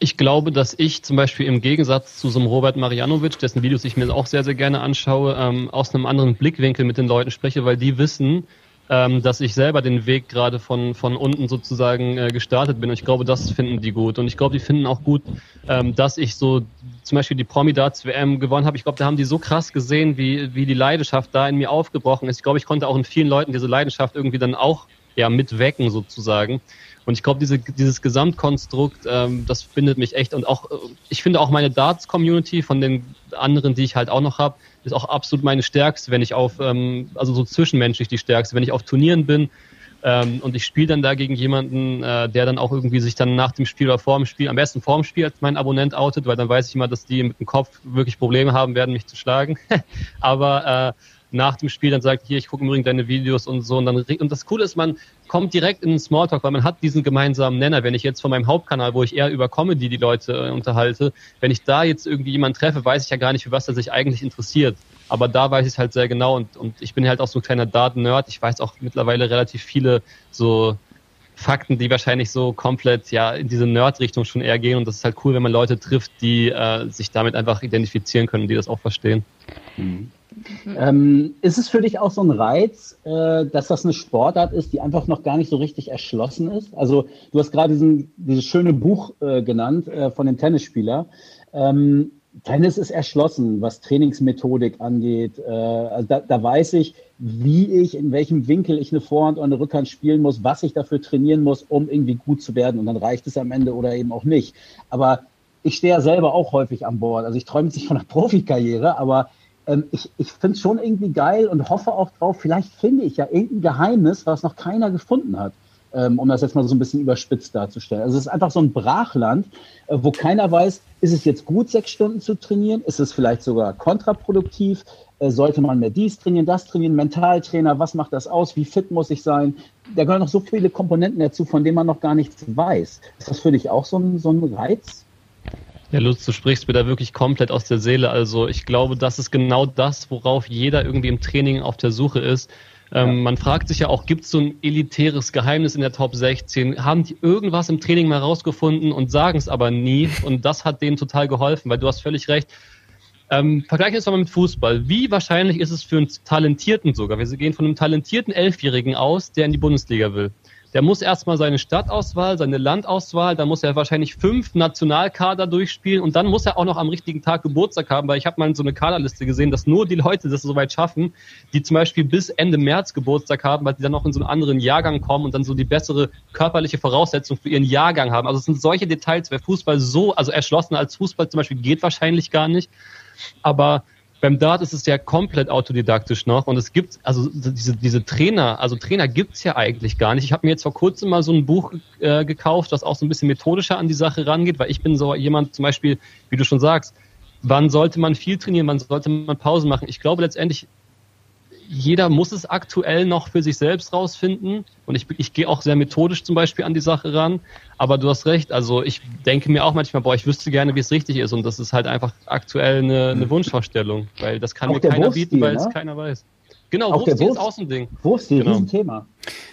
Ich glaube, dass ich zum Beispiel im Gegensatz zu so einem Robert Marianovic, dessen Videos ich mir auch sehr, sehr gerne anschaue, ähm, aus einem anderen Blickwinkel mit den Leuten spreche, weil die wissen, ähm, dass ich selber den Weg gerade von, von unten sozusagen äh, gestartet bin. Und ich glaube, das finden die gut. Und ich glaube, die finden auch gut, ähm, dass ich so zum Beispiel die Promi-Darts WM gewonnen habe. Ich glaube, da haben die so krass gesehen, wie, wie die Leidenschaft da in mir aufgebrochen ist. Ich glaube, ich konnte auch in vielen Leuten diese Leidenschaft irgendwie dann auch ja, mitwecken sozusagen. Und ich glaube, diese, dieses Gesamtkonstrukt, ähm, das findet mich echt und auch, äh, ich finde auch meine Darts-Community von den anderen, die ich halt auch noch habe, ist auch absolut meine stärkste, wenn ich auf, ähm, also so zwischenmenschlich die stärkste, wenn ich auf Turnieren bin ähm, und ich spiele dann da gegen jemanden, äh, der dann auch irgendwie sich dann nach dem Spiel oder vor dem Spiel, am besten vor dem Spiel als mein Abonnent outet, weil dann weiß ich immer, dass die mit dem Kopf wirklich Probleme haben werden, mich zu schlagen. Aber äh, nach dem Spiel dann sagt, hier, ich gucke übrigens deine Videos und so. Und, dann, und das Coole ist, man kommt direkt in den Smalltalk, weil man hat diesen gemeinsamen Nenner. Wenn ich jetzt von meinem Hauptkanal, wo ich eher über Comedy die Leute äh, unterhalte, wenn ich da jetzt irgendwie jemanden treffe, weiß ich ja gar nicht, für was er sich eigentlich interessiert. Aber da weiß ich es halt sehr genau und, und ich bin halt auch so ein kleiner Daten-Nerd. Ich weiß auch mittlerweile relativ viele so Fakten, die wahrscheinlich so komplett ja in diese Nerd-Richtung schon eher gehen. Und das ist halt cool, wenn man Leute trifft, die äh, sich damit einfach identifizieren können, die das auch verstehen. Ähm, ist es für dich auch so ein Reiz, äh, dass das eine Sportart ist, die einfach noch gar nicht so richtig erschlossen ist? Also du hast gerade dieses schöne Buch äh, genannt äh, von dem Tennisspieler. Ähm, Tennis ist erschlossen, was Trainingsmethodik angeht. Äh, also da, da weiß ich, wie ich, in welchem Winkel ich eine Vorhand oder eine Rückhand spielen muss, was ich dafür trainieren muss, um irgendwie gut zu werden. Und dann reicht es am Ende oder eben auch nicht. Aber ich stehe ja selber auch häufig an Bord. Also ich träume nicht von einer Profikarriere, aber ähm, ich, ich finde es schon irgendwie geil und hoffe auch drauf, vielleicht finde ich ja irgendein Geheimnis, was noch keiner gefunden hat, ähm, um das jetzt mal so ein bisschen überspitzt darzustellen. Also es ist einfach so ein Brachland, äh, wo keiner weiß, ist es jetzt gut, sechs Stunden zu trainieren? Ist es vielleicht sogar kontraproduktiv? Äh, sollte man mehr dies trainieren, das trainieren? Mentaltrainer, was macht das aus? Wie fit muss ich sein? Da gehören noch so viele Komponenten dazu, von denen man noch gar nichts weiß. Ist das für dich auch so ein, so ein Reiz? Ja, Lutz, du sprichst mir da wirklich komplett aus der Seele. Also ich glaube, das ist genau das, worauf jeder irgendwie im Training auf der Suche ist. Ähm, Ja. Man fragt sich ja auch, gibt es so ein elitäres Geheimnis in der Top 16? Haben die irgendwas im Training mal rausgefunden und sagen es aber nie? Und das hat denen total geholfen, weil du hast völlig recht. Ähm, vergleichen wir es mal mit Fußball. Wie wahrscheinlich ist es für einen Talentierten sogar? Wir gehen von einem talentierten Elfjährigen aus, der in die Bundesliga will. Der muss erstmal seine Stadtauswahl, seine Landauswahl, dann muss er wahrscheinlich fünf Nationalkader durchspielen und dann muss er auch noch am richtigen Tag Geburtstag haben, weil ich habe mal so eine Kaderliste gesehen, dass nur die Leute das soweit schaffen, die zum Beispiel bis Ende März Geburtstag haben, weil die dann noch in so einen anderen Jahrgang kommen und dann so die bessere körperliche Voraussetzung für ihren Jahrgang haben. Also es sind solche Details, wer Fußball so, also erschlossen als Fußball zum Beispiel geht wahrscheinlich gar nicht. Aber beim Dart ist es ja komplett autodidaktisch noch und es gibt, also diese, diese Trainer, also Trainer gibt's ja eigentlich gar nicht. Ich habe mir jetzt vor kurzem mal so ein Buch äh, gekauft, das auch so ein bisschen methodischer an die Sache rangeht, weil ich bin so jemand zum Beispiel, wie du schon sagst, wann sollte man viel trainieren, wann sollte man Pausen machen. Ich glaube letztendlich, jeder muss es aktuell noch für sich selbst rausfinden. Und ich, ich gehe auch sehr methodisch zum Beispiel an die Sache ran. Aber du hast recht. Also ich denke mir auch manchmal, boah, ich wüsste gerne, wie es richtig ist. Und das ist halt einfach aktuell eine, eine Wunschvorstellung. Weil das kann Auch mir der keiner bieten, weil Wurfstil, es ne? keiner weiß. Genau, Auch der Wurfstil ist Wurf- auch so ein Ding. Wurfstil, Genau. Riesenthema.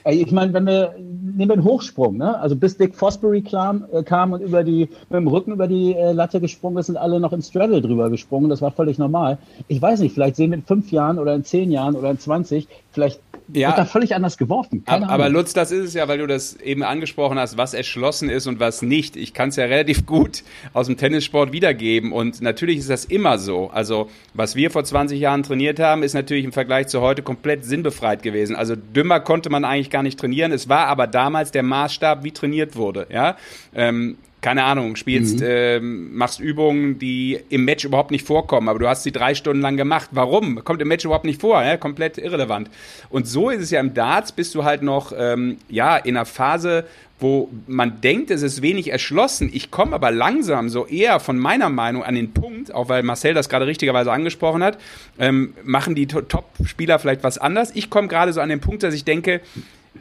Ey, Ich meine, wenn wir, nehmen wir einen Hochsprung, ne? Also bis Dick Fosbury kam, äh, kam und über die, mit dem Rücken über die äh, Latte gesprungen ist, sind alle noch im Straddle drüber gesprungen. Das war völlig normal. Ich weiß nicht, vielleicht sehen wir in fünf Jahren oder in zehn Jahren oder in 20, vielleicht Ja. wird da völlig anders geworfen. Keine Aber, aber Ahnung. Lutz, das ist es ja, weil du das eben angesprochen hast, was erschlossen ist und was nicht. Ich kann es ja relativ gut aus dem Tennissport wiedergeben und natürlich ist das immer so. Also was wir vor 20 Jahren trainiert haben, ist natürlich im Vergleich zu heute komplett sinnbefreit gewesen. Also dümmer konnte man eigentlich gar nicht trainieren. Es war aber damals der Maßstab, wie trainiert wurde. Ja. Ähm, keine Ahnung, spielst, ähm, machst Übungen, die im Match überhaupt nicht vorkommen, aber du hast sie drei Stunden lang gemacht. Warum? Kommt im Match überhaupt nicht vor, ja? komplett irrelevant. Und so ist es ja im Darts, bist du halt noch ähm, ja in einer Phase, wo man denkt, es ist wenig erschlossen. Ich komme aber langsam so eher von meiner Meinung an den Punkt, auch weil Marcel das gerade richtigerweise angesprochen hat, ähm, machen die To- Top-Spieler vielleicht was anders. Ich komme gerade so an den Punkt, dass ich denke,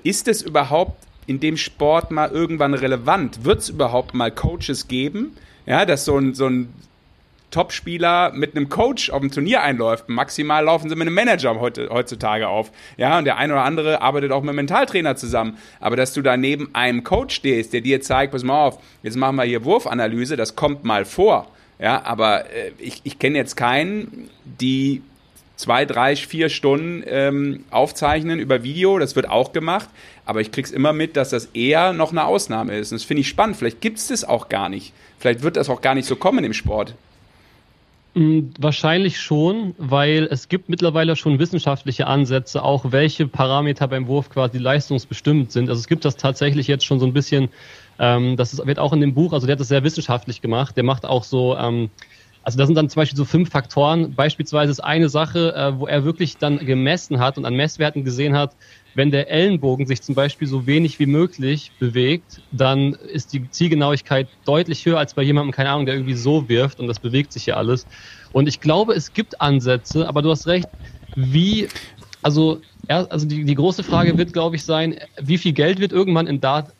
ist es überhaupt in dem Sport mal irgendwann relevant? Wird es überhaupt mal Coaches geben? Ja, dass so ein, so ein Topspieler mit einem Coach auf dem Turnier einläuft. Maximal laufen sie mit einem Manager heute, heutzutage auf. Ja, und der eine oder andere arbeitet auch mit einem Mentaltrainer zusammen. Aber dass du da neben einem Coach stehst, der dir zeigt, pass mal auf, jetzt machen wir hier Wurfanalyse, das kommt mal vor. Ja, aber äh, ich, ich kenne jetzt keinen, die zwei, drei, vier Stunden ähm, aufzeichnen über Video, das wird auch gemacht, aber ich krieg's immer mit, dass das eher noch eine Ausnahme ist. Und das finde ich spannend. Vielleicht gibt's das auch gar nicht. Vielleicht wird das auch gar nicht so kommen im Sport. Mm, Wahrscheinlich schon, weil es gibt mittlerweile schon wissenschaftliche Ansätze, auch welche Parameter beim Wurf quasi leistungsbestimmt sind. Also es gibt das tatsächlich jetzt schon so ein bisschen, ähm, das ist, wird auch in dem Buch, also der hat das sehr wissenschaftlich gemacht, der macht auch so, ähm, also da sind dann zum Beispiel so fünf Faktoren. Beispielsweise ist eine Sache, äh, wo er wirklich dann gemessen hat und an Messwerten gesehen hat, wenn der Ellenbogen sich zum Beispiel so wenig wie möglich bewegt, dann ist die Zielgenauigkeit deutlich höher als bei jemandem, keine Ahnung, der irgendwie so wirft und das bewegt sich ja alles. Und ich glaube, es gibt Ansätze, aber du hast recht, wie, also, also die, die große Frage wird, glaube ich, sein, wie viel Geld wird irgendwann in Dart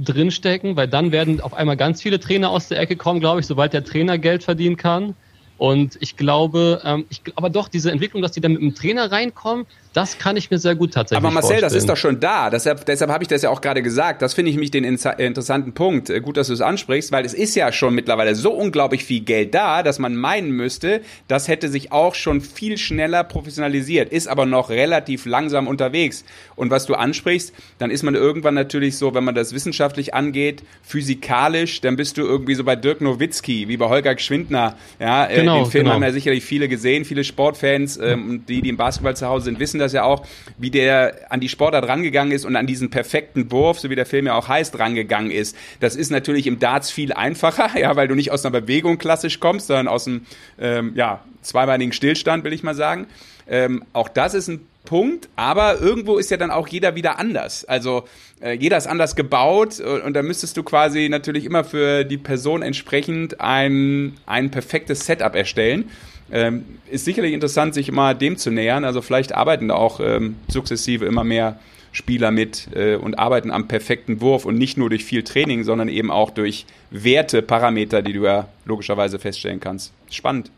drinstecken, weil dann werden auf einmal ganz viele Trainer aus der Ecke kommen, glaube ich, sobald der Trainer Geld verdienen kann. Und ich glaube, ähm, ich, aber doch, diese Entwicklung, dass die dann mit dem Trainer reinkommen, das kann ich mir sehr gut tatsächlich Aber Marcel, das vorstellen. ist doch schon da. Deshalb, deshalb habe ich das ja auch gerade gesagt. Das finde ich mich den interessanten Punkt. Äh, Gut, dass du es ansprichst, weil es ist ja schon mittlerweile so unglaublich viel Geld da, dass man meinen müsste, das hätte sich auch schon viel schneller professionalisiert, ist aber noch relativ langsam unterwegs. Und was du ansprichst, dann ist man irgendwann natürlich so, wenn man das wissenschaftlich angeht, physikalisch, dann bist du irgendwie so bei Dirk Nowitzki, wie bei Holger Geschwindner. Ja, äh, Genau, den Film genau. haben ja sicherlich viele gesehen, viele Sportfans, ähm, und die, die im Basketball zu Hause sind, wissen das ja auch, wie der an die Sportart rangegangen ist und an diesen perfekten Wurf, so wie der Film ja auch heißt, rangegangen ist. Das ist natürlich im Darts viel einfacher, ja, weil du nicht aus einer Bewegung klassisch kommst, sondern aus einem ähm, ja, zweibeinigen Stillstand, will ich mal sagen. Ähm, auch das ist ein Punkt, aber irgendwo ist ja dann auch jeder wieder anders. Also äh, jeder ist anders gebaut und, und da müsstest du quasi natürlich immer für die Person entsprechend ein, ein perfektes Setup erstellen. Ähm, ist sicherlich interessant, sich immer dem zu nähern. Also vielleicht arbeiten da auch ähm, sukzessive immer mehr Spieler mit äh, und arbeiten am perfekten Wurf und nicht nur durch viel Training, sondern eben auch durch Werte, Parameter, die du ja logischerweise feststellen kannst. Spannend.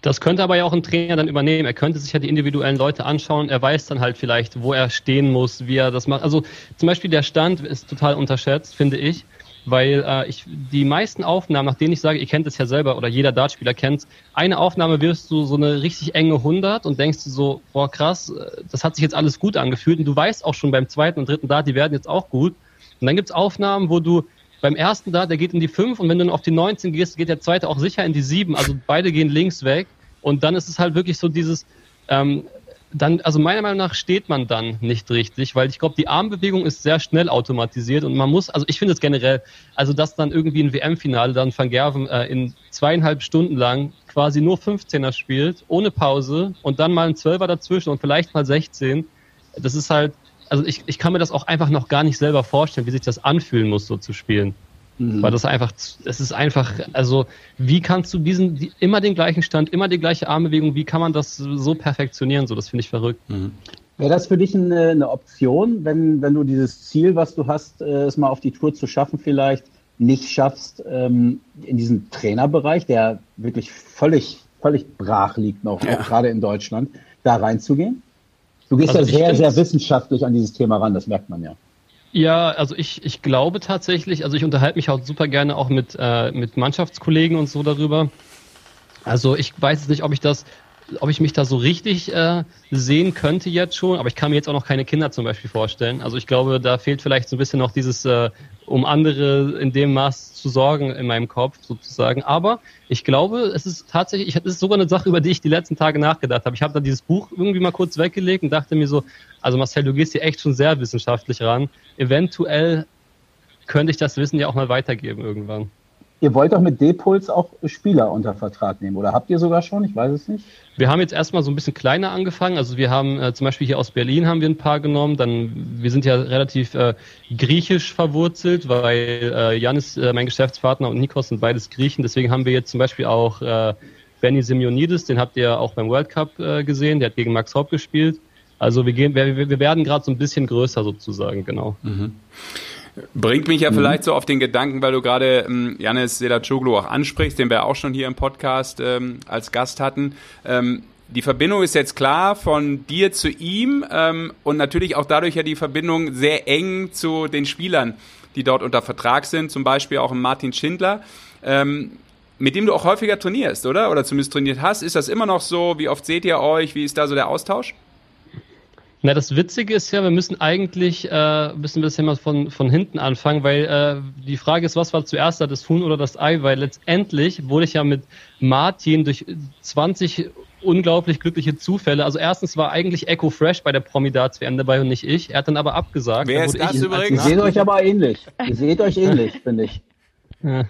Das könnte aber ja auch ein Trainer dann übernehmen. Er könnte sich ja die individuellen Leute anschauen. Er weiß dann halt vielleicht, wo er stehen muss, wie er das macht. Also zum Beispiel der Stand ist total unterschätzt, finde ich, weil äh, ich die meisten Aufnahmen, nach denen ich sage, ihr kennt es ja selber oder jeder Dartspieler kennt eine Aufnahme wirst du so eine richtig enge 100 und denkst du so, boah krass, äh, das hat sich jetzt alles gut angefühlt und du weißt auch schon beim zweiten und dritten Dart, die werden jetzt auch gut. Und dann gibt's Aufnahmen, wo du beim ersten Dart, der geht in die 5 und wenn du dann auf die 19 gehst, geht der zweite auch sicher in die 7. Also beide gehen links weg. Und dann ist es halt wirklich so dieses, ähm, dann, also meiner Meinung nach steht man dann nicht richtig, weil ich glaube, die Armbewegung ist sehr schnell automatisiert und man muss, also ich finde es generell, also dass dann irgendwie ein WM-Finale dann Van Gerven äh, in zweieinhalb Stunden lang quasi nur 15er spielt, ohne Pause und dann mal ein Zwölfer dazwischen und vielleicht mal 16, das ist halt, also ich, ich kann mir das auch einfach noch gar nicht selber vorstellen, wie sich das anfühlen muss, so zu spielen. Mhm. Weil das einfach, es ist einfach, also wie kannst du diesen, die, immer den gleichen Stand, immer die gleiche Armbewegung, wie kann man das so perfektionieren? So, das finde ich verrückt. Mhm. Wäre das für dich eine, eine, Option, wenn, wenn du dieses Ziel, was du hast, äh, es mal auf die Tour zu schaffen, vielleicht nicht schaffst, ähm, in diesem Trainerbereich, der wirklich völlig, völlig brach liegt noch, ja. gerade in Deutschland, da reinzugehen? Du gehst also ja sehr, sehr wissenschaftlich an dieses Thema ran, das merkt man ja. Ja, also ich, ich glaube tatsächlich, also ich unterhalte mich auch super gerne auch mit, äh, mit Mannschaftskollegen und so darüber. Also ich weiß jetzt nicht, ob ich das, ob ich mich da so richtig äh, sehen könnte jetzt schon, aber ich kann mir jetzt auch noch keine Kinder zum Beispiel vorstellen. Also ich glaube, da fehlt vielleicht so ein bisschen noch dieses, äh, um andere in dem Maß zu sorgen in meinem Kopf sozusagen. Aber ich glaube, es ist tatsächlich, es ist sogar eine Sache, über die ich die letzten Tage nachgedacht habe. Ich habe da dieses Buch irgendwie mal kurz weggelegt und dachte mir so, also Marcel, du gehst hier echt schon sehr wissenschaftlich ran. Eventuell könnte ich das Wissen ja auch mal weitergeben irgendwann. Ihr wollt doch mit D-Puls auch Spieler unter Vertrag nehmen, oder habt ihr sogar schon? Ich weiß es nicht. Wir haben jetzt erstmal so ein bisschen kleiner angefangen. Also wir haben äh, zum Beispiel hier aus Berlin haben wir ein paar genommen. Dann wir sind ja relativ äh, griechisch verwurzelt, weil äh, Janis, äh, mein Geschäftspartner und Nikos sind beides Griechen. Deswegen haben wir jetzt zum Beispiel auch äh, Benny Simeonidis, den habt ihr auch beim World Cup äh, gesehen. Der hat gegen Max Hopp gespielt. Also wir gehen, wir, wir werden gerade so ein bisschen größer sozusagen, genau. Mhm. Bringt mich ja mhm. vielleicht so auf den Gedanken, weil du gerade ähm, Janis Sedacoglu auch ansprichst, den wir auch schon hier im Podcast ähm, als Gast hatten. Ähm, die Verbindung ist jetzt klar von dir zu ihm ähm, und natürlich auch dadurch ja die Verbindung sehr eng zu den Spielern, die dort unter Vertrag sind, zum Beispiel auch Martin Schindler. Ähm, mit dem du auch häufiger trainierst, oder? Oder zumindest trainiert hast. Ist das immer noch so? Wie oft seht ihr euch? Wie ist da so der Austausch? Na, das Witzige ist ja, wir müssen eigentlich äh, müssen wir das ja mal von, von hinten anfangen, weil äh, die Frage ist, was war zuerst da, das Huhn oder das Ei? Weil letztendlich wurde ich ja mit Martin durch 20 unglaublich glückliche Zufälle. Also erstens war eigentlich Echo Fresh bei der Promi-Darts WM dabei und nicht ich. Er hat dann aber abgesagt. Wer ist das übrigens? Ihr seht euch aber ähnlich. Ihr seht euch ähnlich, finde ich. Ja.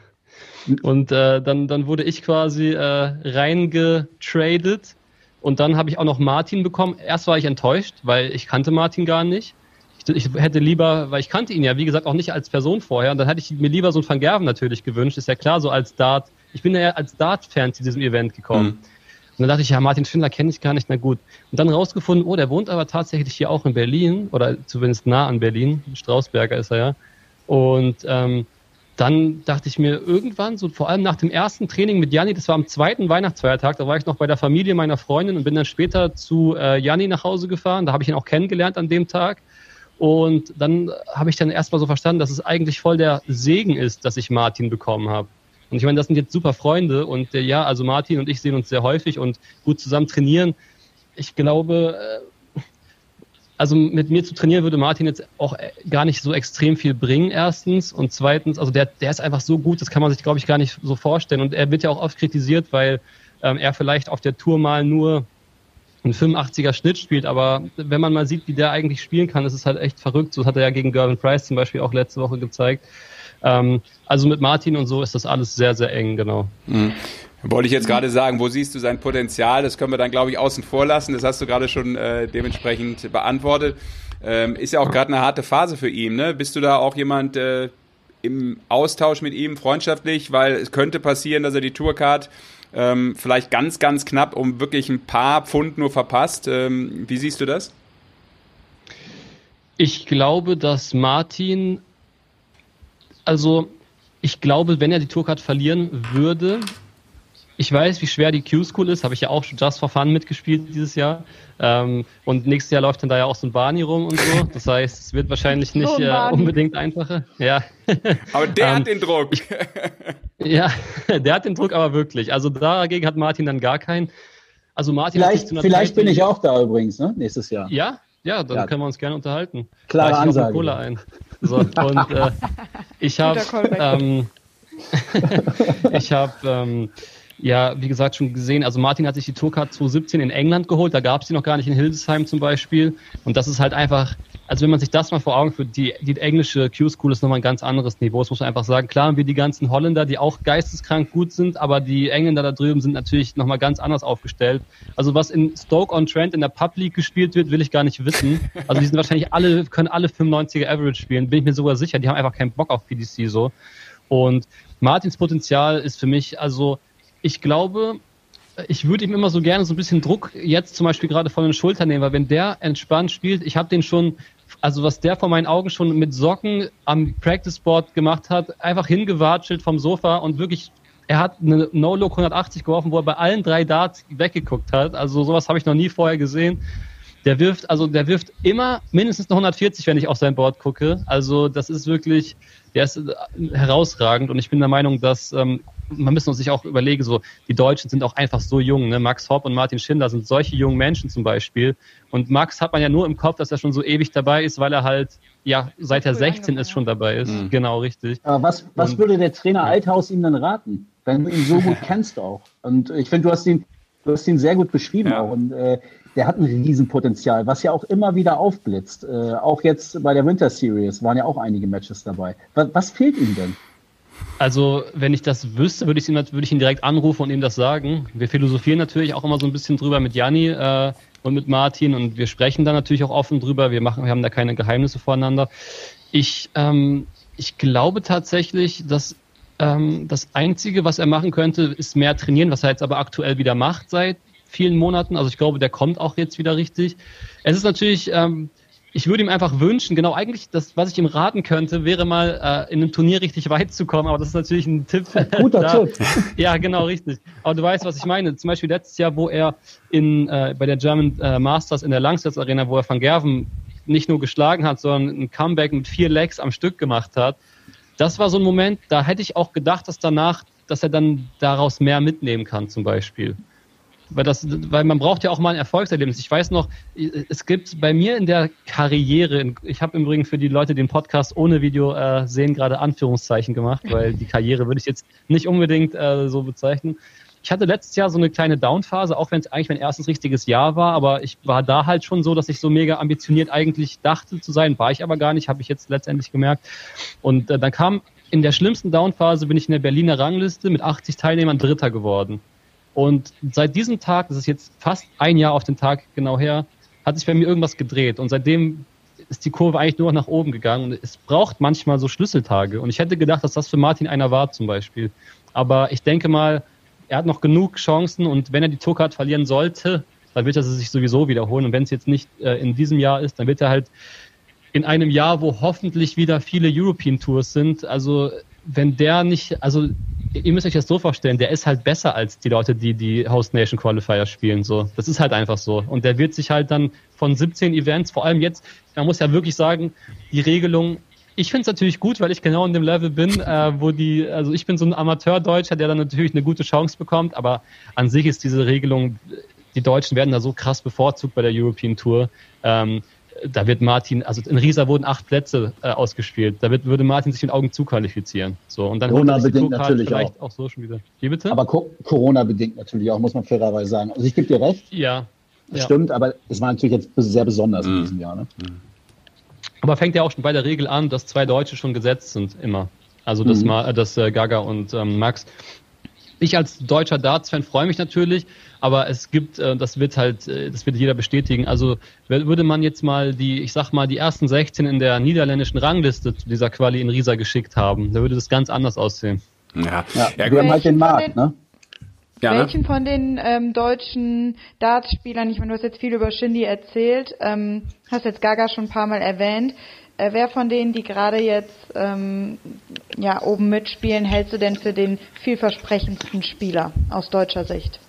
Und äh, dann, dann wurde ich quasi äh, reingetradet und dann habe ich auch noch Martin bekommen. Erst war ich enttäuscht, weil ich kannte Martin gar nicht. Ich, ich, hätte lieber, weil ich kannte ihn ja, wie gesagt, auch nicht als Person vorher. Und dann hätte ich mir lieber so ein Van Gerven natürlich gewünscht. Ist ja klar, so als Dart. Ich bin ja als Dart-Fan zu diesem Event gekommen. Mhm. Und dann dachte ich, ja, Martin Schindler kenne ich gar nicht, na gut. Und dann rausgefunden, oh, der wohnt aber tatsächlich hier auch in Berlin, oder zumindest nah an Berlin. Strausberger ist er ja. Und ähm, dann dachte ich mir irgendwann, so vor allem nach dem ersten Training mit Janni, das war am zweiten Weihnachtsfeiertag, da war ich noch bei der Familie meiner Freundin und bin dann später zu äh, Janni nach Hause gefahren. Da habe ich ihn auch kennengelernt an dem Tag. Und dann habe ich dann erstmal so verstanden, dass es eigentlich voll der Segen ist, dass ich Martin bekommen habe. Und ich meine, das sind jetzt super Freunde und äh, ja, also Martin und ich sehen uns sehr häufig und gut zusammen trainieren. Ich glaube, äh, also mit mir zu trainieren würde Martin jetzt auch äh, gar nicht so extrem viel bringen, erstens. Und zweitens, also der, der ist einfach so gut, das kann man sich, glaube ich, gar nicht so vorstellen. Und er wird ja auch oft kritisiert, weil ähm, er vielleicht auf der Tour mal nur einen 85er Schnitt spielt, aber wenn man mal sieht, wie der eigentlich spielen kann, ist es halt echt verrückt. So hat er ja gegen Gervin Price zum Beispiel auch letzte Woche gezeigt. Ähm, also mit Martin und so ist das alles sehr, sehr eng, genau. Mhm. Wollte ich jetzt gerade sagen, wo siehst du sein Potenzial? Das können wir dann, glaube ich, außen vor lassen. Das hast du gerade schon äh, dementsprechend beantwortet. Ähm, ist ja auch gerade eine harte Phase für ihn. Ne? Bist du da auch jemand äh, im Austausch mit ihm freundschaftlich? Weil es könnte passieren, dass er die Tourcard ähm, vielleicht ganz, ganz knapp um wirklich ein paar Pfund nur verpasst. Ähm, wie siehst du das? Ich glaube, dass Martin, also ich glaube, wenn er die Tourcard verlieren würde, ich weiß, wie schwer die Q-School ist, habe ich ja auch schon Just for Fun mitgespielt dieses Jahr. Ähm, und nächstes Jahr läuft dann da ja auch so ein Barney rum und so. Das heißt, es wird wahrscheinlich nicht so äh, unbedingt einfacher. Ja. Aber der hat ähm, den Druck. Ich, ja, der hat den Druck aber wirklich. Also dagegen hat Martin dann gar keinen. Also Martin vielleicht, vielleicht bin ich auch da übrigens, ne? Nächstes Jahr. Ja, ja, dann ja. können wir uns gerne unterhalten. Klare Ansage. Cola ein. So, und äh, ich habe ähm, ich habe ähm, ja, wie gesagt, schon gesehen. Also Martin hat sich die Tourcard 2017 in England geholt, da gab es die noch gar nicht in Hildesheim zum Beispiel. Und das ist halt einfach, also wenn man sich das mal vor Augen führt, die, die englische Q-School ist nochmal ein ganz anderes Niveau, das muss man einfach sagen. Klar haben wir die ganzen Holländer, die auch geisteskrank gut sind, aber die Engländer da drüben sind natürlich nochmal ganz anders aufgestellt. Also was in Stoke-on-Trent in der Pub League gespielt wird, will ich gar nicht wissen. Also die sind wahrscheinlich alle, können alle 95er Average spielen, bin ich mir sogar sicher. Die haben einfach keinen Bock auf PDC so. Und Martins Potenzial ist für mich, also ich glaube, ich würde ihm immer so gerne so ein bisschen Druck jetzt zum Beispiel gerade von den Schultern nehmen, weil wenn der entspannt spielt, ich habe den schon, also was der vor meinen Augen schon mit Socken am Practice Board gemacht hat, einfach hingewatschelt vom Sofa und wirklich, er hat eine No-Look 180 geworfen, wo er bei allen drei Darts weggeguckt hat. Also sowas habe ich noch nie vorher gesehen. Der wirft, also der wirft immer mindestens eine 140, wenn ich auf sein Board gucke. Also das ist wirklich, der ist herausragend und ich bin der Meinung, dass ähm, man müssen sich auch überlegen, so die Deutschen sind auch einfach so jung. Ne? Max Hopp und Martin Schindler sind solche jungen Menschen zum Beispiel. Und Max hat man ja nur im Kopf, dass er schon so ewig dabei ist, weil er halt ja seit er 16 ist schon dabei ist. Mhm. Genau, richtig. Aber was, was und, würde der Trainer ja. Althaus ihm dann raten, wenn du ihn so gut kennst auch? Und ich finde, du hast ihn, du hast ihn sehr gut beschrieben ja. auch. Und äh, der hat ein Riesenpotenzial, was ja auch immer wieder aufblitzt. Äh, auch jetzt bei der Winter Series waren ja auch einige Matches dabei. Was, was fehlt ihm denn? Also, wenn ich das wüsste, würde ich, ihn, würde ich ihn direkt anrufen und ihm das sagen. Wir philosophieren natürlich auch immer so ein bisschen drüber mit Janni äh, und mit Martin und wir sprechen da natürlich auch offen drüber. Wir machen, wir haben da keine Geheimnisse voreinander. Ich, ähm, ich glaube tatsächlich, dass ähm, das Einzige, was er machen könnte, ist mehr trainieren, was er jetzt aber aktuell wieder macht seit vielen Monaten. Also ich glaube, der kommt auch jetzt wieder richtig. Es ist natürlich ähm, ich würde ihm einfach wünschen, genau eigentlich, das, was ich ihm raten könnte, wäre mal äh, in einem Turnier richtig weit zu kommen, aber das ist natürlich ein Tipp. Guter da, Tipp. Ja, genau, richtig. Aber du weißt, was ich meine. Zum Beispiel letztes Jahr, wo er in, äh, bei der German äh, Masters in der Langsess Arena, wo er Van Gerven nicht nur geschlagen hat, sondern ein Comeback mit vier Legs am Stück gemacht hat. Das war so ein Moment, da hätte ich auch gedacht, dass danach, dass er dann daraus mehr mitnehmen kann, zum Beispiel weil das, weil man braucht ja auch mal ein Erfolgserlebnis. Ich weiß noch, es gibt bei mir in der Karriere, ich habe übrigens für die Leute, die den Podcast ohne Video äh, sehen, gerade Anführungszeichen gemacht, weil die Karriere würde ich jetzt nicht unbedingt äh, so bezeichnen. Ich hatte letztes Jahr so eine kleine Downphase, auch wenn es eigentlich mein erstes richtiges Jahr war, aber ich war da halt schon so, dass ich so mega ambitioniert eigentlich dachte zu sein, war ich aber gar nicht, habe ich jetzt letztendlich gemerkt. Und äh, dann kam in der schlimmsten Downphase bin ich in der Berliner Rangliste mit 80 Teilnehmern Dritter geworden. Und seit diesem Tag, das ist jetzt fast ein Jahr auf den Tag genau her, hat sich bei mir irgendwas gedreht. Und seitdem ist die Kurve eigentlich nur noch nach oben gegangen. Und es braucht manchmal so Schlüsseltage. Und ich hätte gedacht, dass das für Martin einer war zum Beispiel. Aber ich denke mal, er hat noch genug Chancen und wenn er die Tourcard verlieren sollte, dann wird er sie sich sowieso wiederholen. Und wenn es jetzt nicht äh, in diesem Jahr ist, dann wird er halt in einem Jahr, wo hoffentlich wieder viele European Tours sind, also wenn der nicht, also ihr müsst euch das so vorstellen, der ist halt besser als die Leute, die die Host Nation Qualifier spielen. So, das ist halt einfach so. Und der wird sich halt dann von 17 Events, vor allem jetzt, man muss ja wirklich sagen, die Regelung. Ich finde es natürlich gut, weil ich genau in dem Level bin, äh, wo die, also ich bin so ein Amateur-Deutscher, der dann natürlich eine gute Chance bekommt, aber an sich ist diese Regelung, die Deutschen werden da so krass bevorzugt bei der European Tour. Ähm, da wird Martin, also in Riesa wurden acht Plätze äh, ausgespielt. Da wird, würde Martin sich in Augen zuqualifizieren. So, und dann Corona-bedingt natürlich auch. auch so schon wieder. Wie bitte? Aber Co Corona-bedingt natürlich auch, muss man fairerweise sagen. Also ich gebe dir recht. Ja. Das ja. stimmt, aber es war natürlich jetzt sehr besonders mhm. in diesem Jahr. Ne? Aber fängt ja auch schon bei der Regel an, dass zwei Deutsche schon gesetzt sind, immer. Also dass, mhm. Ma, dass äh, Gaga und ähm, Max. Ich als deutscher Darts-Fan freue mich natürlich, aber es gibt, äh, das wird halt, äh, das wird jeder bestätigen. Also würde man jetzt mal die, ich sag mal, die ersten 16 in der niederländischen Rangliste zu dieser Quali in Riesa geschickt haben, da würde das ganz anders aussehen. Ja, ja, ja wir haben halt den Markt, ne? Ja, ne? Welchen von den ähm, deutschen Dartspielern, ich meine, du hast jetzt viel über Shindy erzählt, ähm, hast jetzt Gaga schon ein paar Mal erwähnt. Äh, wer von denen, die gerade jetzt ähm, ja, oben mitspielen, hältst du denn für den vielversprechendsten Spieler aus deutscher Sicht?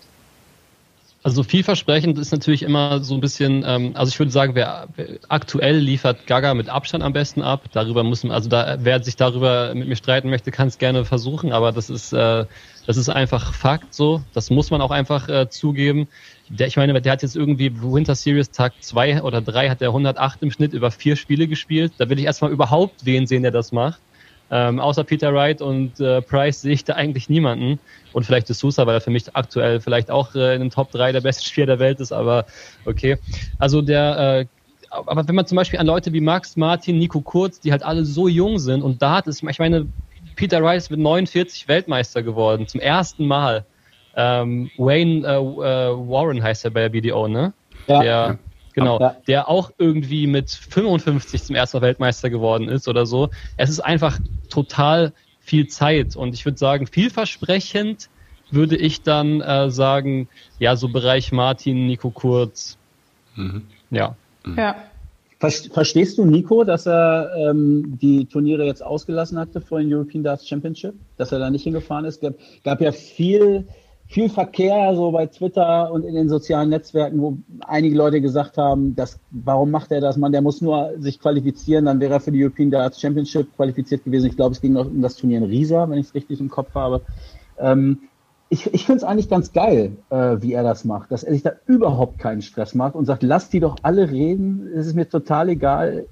Also vielversprechend ist natürlich immer so ein bisschen, ähm, also ich würde sagen, wer, aktuell liefert Gaga mit Abstand am besten ab. Darüber muss man, also da, wer sich darüber mit mir streiten möchte, kann es gerne versuchen, aber das ist, äh, das ist einfach Fakt so. Das muss man auch einfach äh, zugeben. Der, ich meine, der hat jetzt irgendwie Winter Series Tag zwei oder drei hat der 108 im Schnitt über vier Spiele gespielt. Da will ich erstmal überhaupt wen sehen, der das macht. Ähm, außer Peter Wright und äh, Price sehe ich da eigentlich niemanden. Und vielleicht ist Sousa, weil er für mich aktuell vielleicht auch äh, in den Top 3 der besten Spieler der Welt ist, aber okay. Also der, äh, aber wenn man zum Beispiel an Leute wie Max, Martin, Nico Kurz, die halt alle so jung sind und da hat es, ich meine, Peter Wright ist mit 49 Weltmeister geworden, zum ersten Mal. Ähm, Wayne äh, äh, Warren heißt er bei der BDO, ne? Ja. Der, genau, Ja. der auch irgendwie mit 55 zum ersten Mal Weltmeister geworden ist oder so. Es ist einfach total viel Zeit und ich würde sagen, vielversprechend würde ich dann äh, sagen, ja, so Bereich Martin, Nico Kurz. Ja. Ja. Ver- Verstehst du Nico, dass er ähm, die Turniere jetzt ausgelassen hatte vor den European Darts Championship? Dass er da nicht hingefahren ist? Gab, gab ja viel, viel Verkehr so bei Twitter und in den sozialen Netzwerken, wo einige Leute gesagt haben, dass, warum macht er das? Man, der muss nur sich qualifizieren, dann wäre er für die European Darts Championship qualifiziert gewesen. Ich glaube, es ging noch um das Turnier in Riesa, wenn ich es richtig im Kopf habe. Ähm, ich, ich finde es eigentlich ganz geil, äh, wie er das macht, dass er sich da überhaupt keinen Stress macht und sagt, lass die doch alle reden, es ist mir total egal.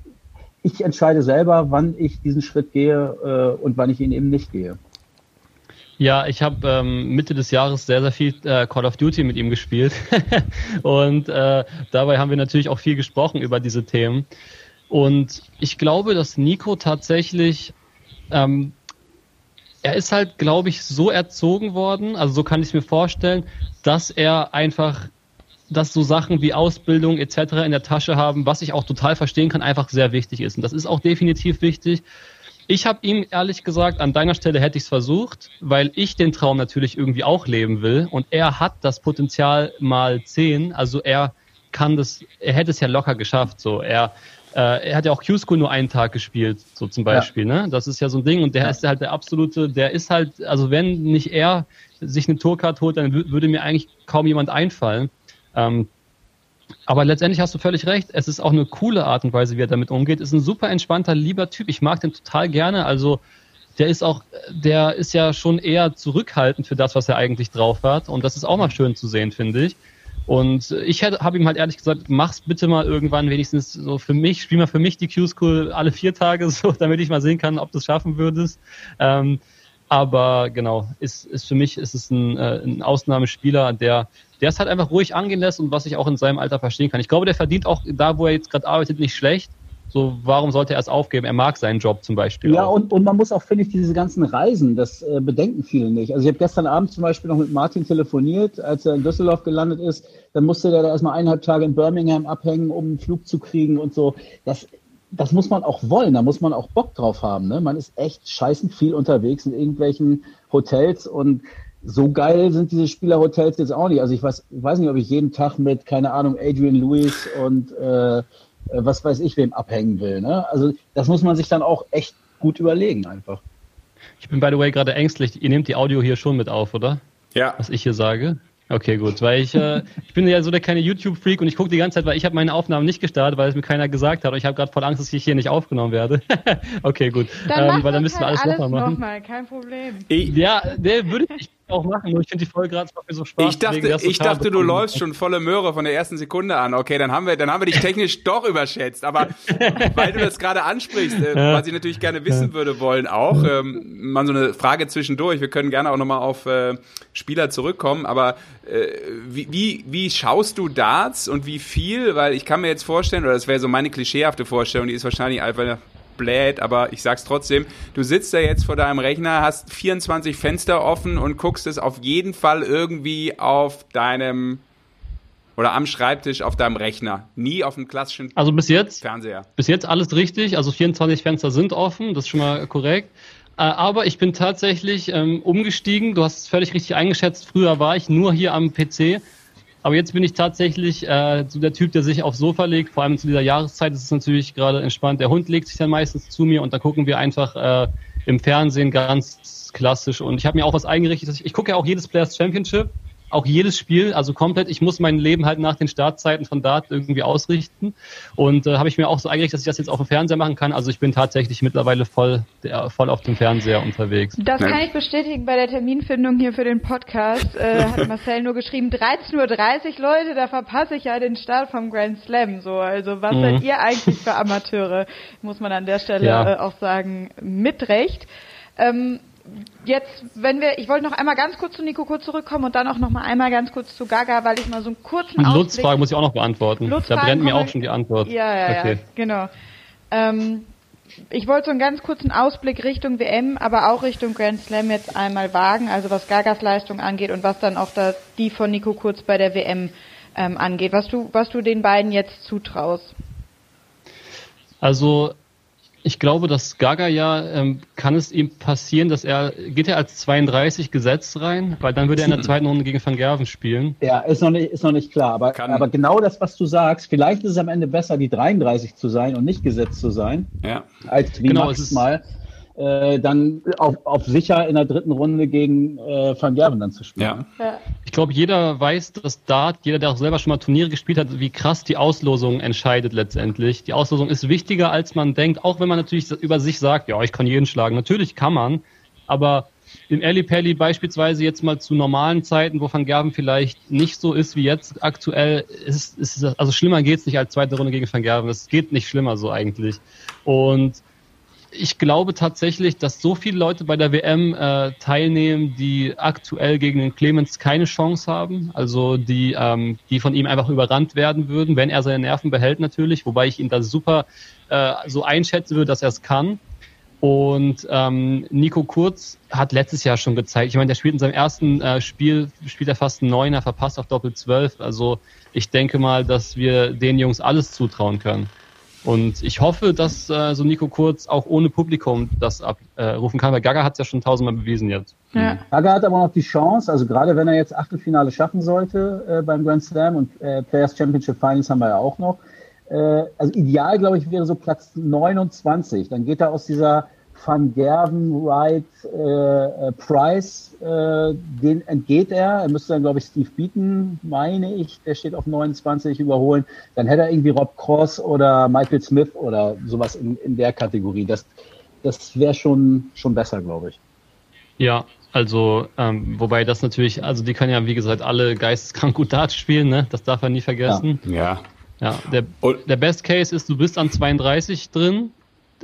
Ich entscheide selber, wann ich diesen Schritt gehe äh, und wann ich ihn eben nicht gehe. Ja, ich habe ähm, Mitte des Jahres sehr, sehr viel äh, Call of Duty mit ihm gespielt. und äh, dabei haben wir natürlich auch viel gesprochen über diese Themen. Und ich glaube, dass Nico tatsächlich, ähm, er ist halt, glaube ich, so erzogen worden, also so kann ich es mir vorstellen, dass er einfach, dass so Sachen wie Ausbildung etc. in der Tasche haben, was ich auch total verstehen kann, einfach sehr wichtig ist. Und das ist auch definitiv wichtig. Ich habe ihm ehrlich gesagt, an deiner Stelle hätte ich es versucht, weil ich den Traum natürlich irgendwie auch leben will. Und er hat das Potenzial mal zehn. Also er kann das, er hätte es ja locker geschafft. So, er, äh, er hat ja auch Q-School nur einen Tag gespielt, so zum Beispiel. Ne? Das ist ja so ein Ding. Und der ist halt der absolute, der ist halt, also wenn nicht er sich eine Tourcard holt, dann wü- würde mir eigentlich kaum jemand einfallen. Ähm, aber letztendlich hast du völlig recht. Es ist auch eine coole Art und Weise, wie er damit umgeht. Ist ein super entspannter, lieber Typ. Ich mag den total gerne. Also der ist auch, der ist ja schon eher zurückhaltend für das, was er eigentlich drauf hat. Und das ist auch mal schön zu sehen, finde ich. Und ich habe ihm halt ehrlich gesagt, mach's bitte mal irgendwann wenigstens so für mich, spiel mal für mich die Q-School alle vier Tage so, damit ich mal sehen kann, ob du es schaffen würdest. Ähm, aber genau, ist, ist für mich ist es ein, äh, ein Ausnahmespieler, der der es halt einfach ruhig angehen lässt und was ich auch in seinem Alter verstehen kann. Ich glaube, der verdient auch da, wo er jetzt gerade arbeitet, nicht schlecht. So, warum sollte er es aufgeben? Er mag seinen Job zum Beispiel. Ja, auch. und, und man muss auch, finde ich, diese ganzen Reisen, das äh, bedenken viele nicht. Also ich habe gestern Abend zum Beispiel noch mit Martin telefoniert, als er in Düsseldorf gelandet ist. Dann musste der da erstmal eineinhalb Tage in Birmingham abhängen, um einen Flug zu kriegen und so. Das, das muss man auch wollen, da muss man auch Bock drauf haben. Ne? Man ist echt scheißend viel unterwegs in irgendwelchen Hotels und so geil sind diese Spielerhotels jetzt auch nicht. Also ich weiß, weiß nicht, ob ich jeden Tag mit, keine Ahnung, Adrian Lewis und äh, was weiß ich wem abhängen will. Ne? Also das muss man sich dann auch echt gut überlegen einfach. Ich bin by the way gerade ängstlich. Ihr nehmt die Audio hier schon mit auf, oder? Ja. Was ich hier sage? Okay, gut, weil ich äh, ich bin ja so der kleine YouTube-Freak und ich gucke die ganze Zeit, weil ich habe meine Aufnahmen nicht gestartet, weil es mir keiner gesagt hat und ich habe gerade voll Angst, dass ich hier nicht aufgenommen werde. okay, gut, Dann ähm, machen weil dann wir müssen wir halt alles nochmal machen. nochmal, kein Problem. Ich, Ja, der würde ich auch machen, nur ich finde die Folge gerade so Spaß. ich dachte, deswegen ich dachte, du läufst schon volle Möhre von der ersten Sekunde an. Okay, dann haben wir, dann haben wir dich technisch doch überschätzt. Aber weil du das gerade ansprichst, äh, was ich natürlich gerne wissen würde wollen, auch ähm, mal so eine Frage zwischendurch. Wir können gerne auch nochmal auf äh, Spieler zurückkommen. Aber äh, wie, wie, wie schaust du Darts und wie viel? Weil ich kann mir jetzt vorstellen, oder das wäre so meine klischeehafte Vorstellung, die ist wahrscheinlich einfach bläht, aber ich sag's trotzdem, du sitzt da jetzt vor deinem Rechner, hast 24 Fenster offen und guckst es auf jeden Fall irgendwie auf deinem oder am Schreibtisch auf deinem Rechner, nie auf dem klassischen Also bis jetzt Fernseher. Bis jetzt alles richtig, also 24 Fenster sind offen, das ist schon mal korrekt. Äh, Aber ich bin tatsächlich ähm, umgestiegen, du hast es völlig richtig eingeschätzt, früher war ich nur hier am PC, aber jetzt bin ich tatsächlich äh, so der Typ, der sich aufs Sofa legt, vor allem zu dieser Jahreszeit ist es natürlich gerade entspannt, der Hund legt sich dann meistens zu mir und dann gucken wir einfach äh, im Fernsehen ganz klassisch. Und ich habe mir auch was eingerichtet, ich, ich gucke ja auch jedes Players Championship, auch jedes Spiel, also komplett, ich muss mein Leben halt nach den Startzeiten von Dart irgendwie ausrichten. Und äh, habe ich mir auch so eingerichtet, dass ich das jetzt auf dem Fernseher machen kann. Also ich bin tatsächlich mittlerweile voll, der, voll auf dem Fernseher unterwegs. Das kann ich bestätigen bei der Terminfindung hier für den Podcast. Äh, hat Marcel nur geschrieben, 13.30 Uhr, Leute, da verpasse ich ja den Start vom Grand Slam. So, also was Mhm. seid ihr eigentlich für Amateure? Muss man an der Stelle Ja. äh, auch sagen, mit Recht. Ähm, jetzt, wenn wir, ich wollte noch einmal ganz kurz zu Nico kurz zurückkommen und dann auch noch mal einmal ganz kurz zu Gaga, weil ich mal so einen kurzen Und Ausblick... Lutz-Frage muss ich auch noch beantworten. Lutz da brennt mir auch schon die Antwort. Ja, ja, okay. ja, genau. Ähm, ich wollte so einen ganz kurzen Ausblick Richtung WM, aber auch Richtung Grand Slam jetzt einmal wagen, also was Gagas Leistung angeht und was dann auch das, die von Nico Kurz bei der WM ähm, angeht, was du, was du den beiden jetzt zutraust. Also ich glaube, dass Gaga ja, ähm, kann es ihm passieren, dass er, geht er als 32 gesetzt rein? Weil dann würde er in der zweiten Runde gegen Van Gerven spielen. Ja, ist noch nicht, ist noch nicht klar. Aber, Kann- aber genau das, was du sagst, vielleicht ist es am Ende besser, die 33 zu sein und nicht gesetzt zu sein, Ja. als wie Genau, es ist- mal äh, dann auf, auf sicher in der dritten Runde gegen äh, Van Gerven dann zu spielen. Ja. Ja. Ich glaube, jeder weiß, dass Dart, jeder, der auch selber schon mal Turniere gespielt hat, wie krass die Auslosung entscheidet letztendlich. Die Auslosung ist wichtiger, als man denkt, auch wenn man natürlich über sich sagt, ja, ich kann jeden schlagen. Natürlich kann man, aber im Eli Pelli beispielsweise jetzt mal zu normalen Zeiten, wo Van Gerven vielleicht nicht so ist wie jetzt aktuell, ist, ist es- also schlimmer geht's nicht als zweite Runde gegen Van Gerven. Es geht nicht schlimmer so eigentlich. Und ich glaube tatsächlich, dass so viele Leute bei der WM äh, teilnehmen, die aktuell gegen den Clemens keine Chance haben, also die, ähm, die von ihm einfach überrannt werden würden, wenn er seine Nerven behält natürlich, wobei ich ihn da super äh, so einschätzen würde, dass er es kann. Und ähm, Nico Kurz hat letztes Jahr schon gezeigt, ich meine, der spielt in seinem ersten äh, Spiel, spielt er fast einen Neuner, verpasst auf Doppel 12. Also ich denke mal, dass wir den Jungs alles zutrauen können. Und ich hoffe, dass äh, so Nico Kurz auch ohne Publikum das abrufen äh, rufen kann, weil Gaga hat es ja schon tausendmal bewiesen jetzt. Ja. Hager hat aber noch die Chance, also gerade wenn er jetzt Achtelfinale schaffen sollte äh, beim Grand Slam und äh, Players Championship Finals haben wir ja auch noch. Äh, also ideal, glaube ich, wäre so Platz 29. Dann geht er aus dieser Van Gerven, Wright, äh, äh, Price, äh, den entgeht er. Er müsste dann, glaube ich, Steve Beaton, meine ich, der steht auf 29, überholen. Dann hätte er irgendwie Rob Cross oder Michael Smith oder sowas in, in der Kategorie. Das, das wäre schon, schon besser, glaube ich. Ja, also ähm, wobei das natürlich, also die können ja wie gesagt alle geisteskrank gut Dart spielen, ne? Das darf er nie vergessen. Ja. Ja, der, Und- der Best Case ist, du bist an 32 drin.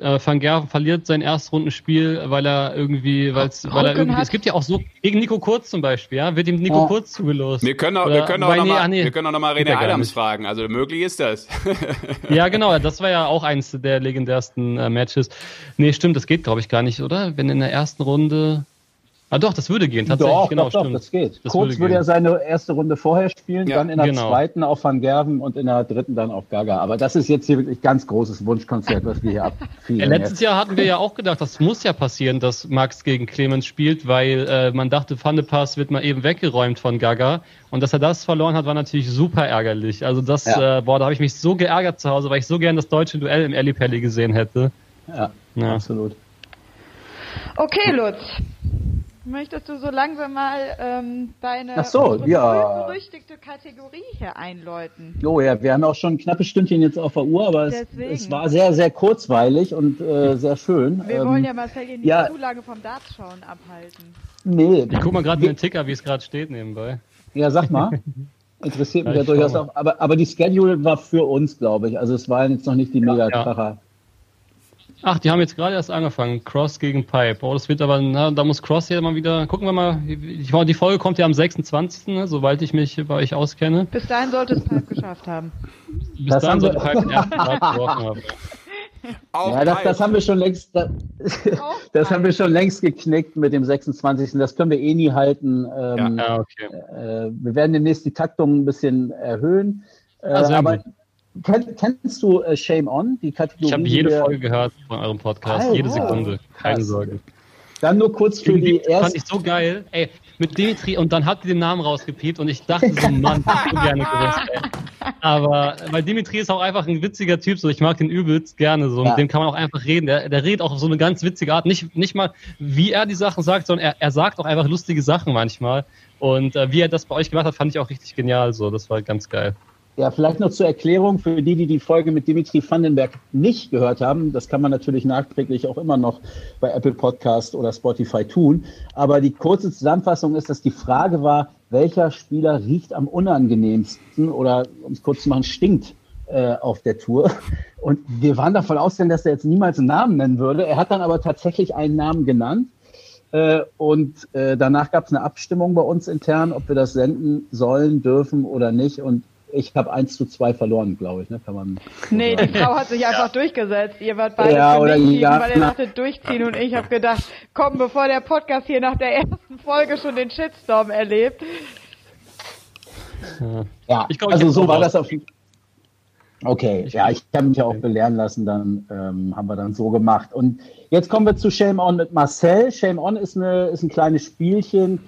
Äh, Van Gerven verliert sein Erstrundenspiel, weil er irgendwie, weil's, weil er irgendwie, hat. es gibt ja auch so, gegen Nico Kurz zum Beispiel, ja, wird ihm Nico Ja. Kurz zugelost. Wir können auch, Oder- wir können auch wobei, noch nee, nee, wir können auch noch mal René Adams fragen. Also möglich ist das. Ja, genau, das war ja auch eins der legendärsten äh, Matches. Nee, stimmt, das geht, glaube ich, gar nicht, oder? Wenn in der ersten Runde. Ah doch, das würde gehen, tatsächlich, doch, genau, doch, stimmt. das geht. Das Kurz würde würde er seine erste Runde vorher spielen, Ja, dann in der genau. zweiten auf Van Gerven und in der dritten dann auf Gaga. Aber das ist jetzt hier wirklich ganz großes Wunschkonzert, was wir hier Ja, abfielen. letztes Jahr hatten wir ja auch gedacht, das muss ja passieren, dass Max gegen Clemens spielt, weil äh, man dachte, Van de Pass wird mal eben weggeräumt von Gaga. Und dass er das verloren hat, war natürlich super ärgerlich. Also das, Ja. äh, boah, da habe ich mich so geärgert zu Hause, weil ich so gern das deutsche Duell im Elli Pelli gesehen hätte. Ja, Ja. absolut. Okay, Lutz. Möchtest du so langsam mal ähm, deine Ach so, ja. berüchtigte Kategorie hier einläuten? Jo, ja, wir haben auch schon ein knappes Stündchen jetzt auf der Uhr, aber es, es war sehr, sehr kurzweilig und äh, sehr schön. Wir Ähm, wollen ja Marcel hier nicht ja. zu lange vom Dartschauen abhalten. Nee, Ich guck mal gerade den Ticker, wie es gerade steht nebenbei. ja, sag mal. Interessiert mich Ja, ja durchaus auch. Aber, aber die Schedule war für uns, glaube ich. Also es waren jetzt noch nicht die Ja. Mega-Kracher. Ach, die haben jetzt gerade erst angefangen. Cross gegen Pipe. Oh, das wird aber, na, da muss Cross ja mal wieder. Gucken wir mal. Ich, die Folge kommt ja am 26., ne, soweit ich mich bei euch auskenne. Bis dahin sollte es Pipe geschafft haben. Bis Das haben sollte Pipe den ersten Start geworfen haben. Auch Ja, das, das haben wir schon längst, das, das haben wir schon längst geknickt mit dem 26. Das können wir eh nie halten. Ähm, Ja, okay. äh, wir werden demnächst die Taktung ein bisschen erhöhen. Äh, sehr aber kennst du äh, Shame On, die Kategorie? Ich habe die jede Folge gehört von eurem Podcast, Alter, jede Sekunde, keine krass. Sorge. Dann nur kurz für die fand erste. ich so geil, ey, mit Dimitri und dann hat die den Namen rausgepiept und ich dachte so, Mann, ich so gerne gewusst, ey. Aber weil Dimitri ist auch einfach ein witziger Typ, so ich mag den übelst gerne. So, ja. mit dem kann man auch einfach reden. Der, der redet auch auf so eine ganz witzige Art. Nicht, nicht mal, wie er die Sachen sagt, sondern er, er sagt auch einfach lustige Sachen manchmal. Und äh, wie er das bei euch gemacht hat, fand ich auch richtig genial. So, das war ganz geil. Ja, vielleicht noch zur Erklärung für die, die die Folge mit Dimitri Vandenberg nicht gehört haben. Das kann man natürlich nachträglich auch immer noch bei Apple Podcast oder Spotify tun. Aber die kurze Zusammenfassung ist, dass die Frage war, welcher Spieler riecht am unangenehmsten oder, um es kurz zu machen, stinkt äh, auf der Tour. Und wir waren davon ausgegangen, dass er jetzt niemals einen Namen nennen würde. Er hat dann aber tatsächlich einen Namen genannt. Äh, und äh, danach gab es eine Abstimmung bei uns intern, ob wir das senden sollen, dürfen oder nicht. Und ich habe eins zu zwei verloren, glaube ich. Ne? Kann man nee, die Frau hat sich einfach ja. durchgesetzt. Ihr wart beide ja, für mich ja, weil ihr dachtet durchziehen und ich habe gedacht, komm, bevor der Podcast hier nach der ersten Folge schon den Shitstorm erlebt. Ja, ich glaub, also so war das auf Okay, ja, ich habe mich auch belehren lassen, dann ähm, haben wir dann so gemacht. Und jetzt kommen wir zu Shame On mit Marcel. Shame On ist, eine, ist ein kleines Spielchen.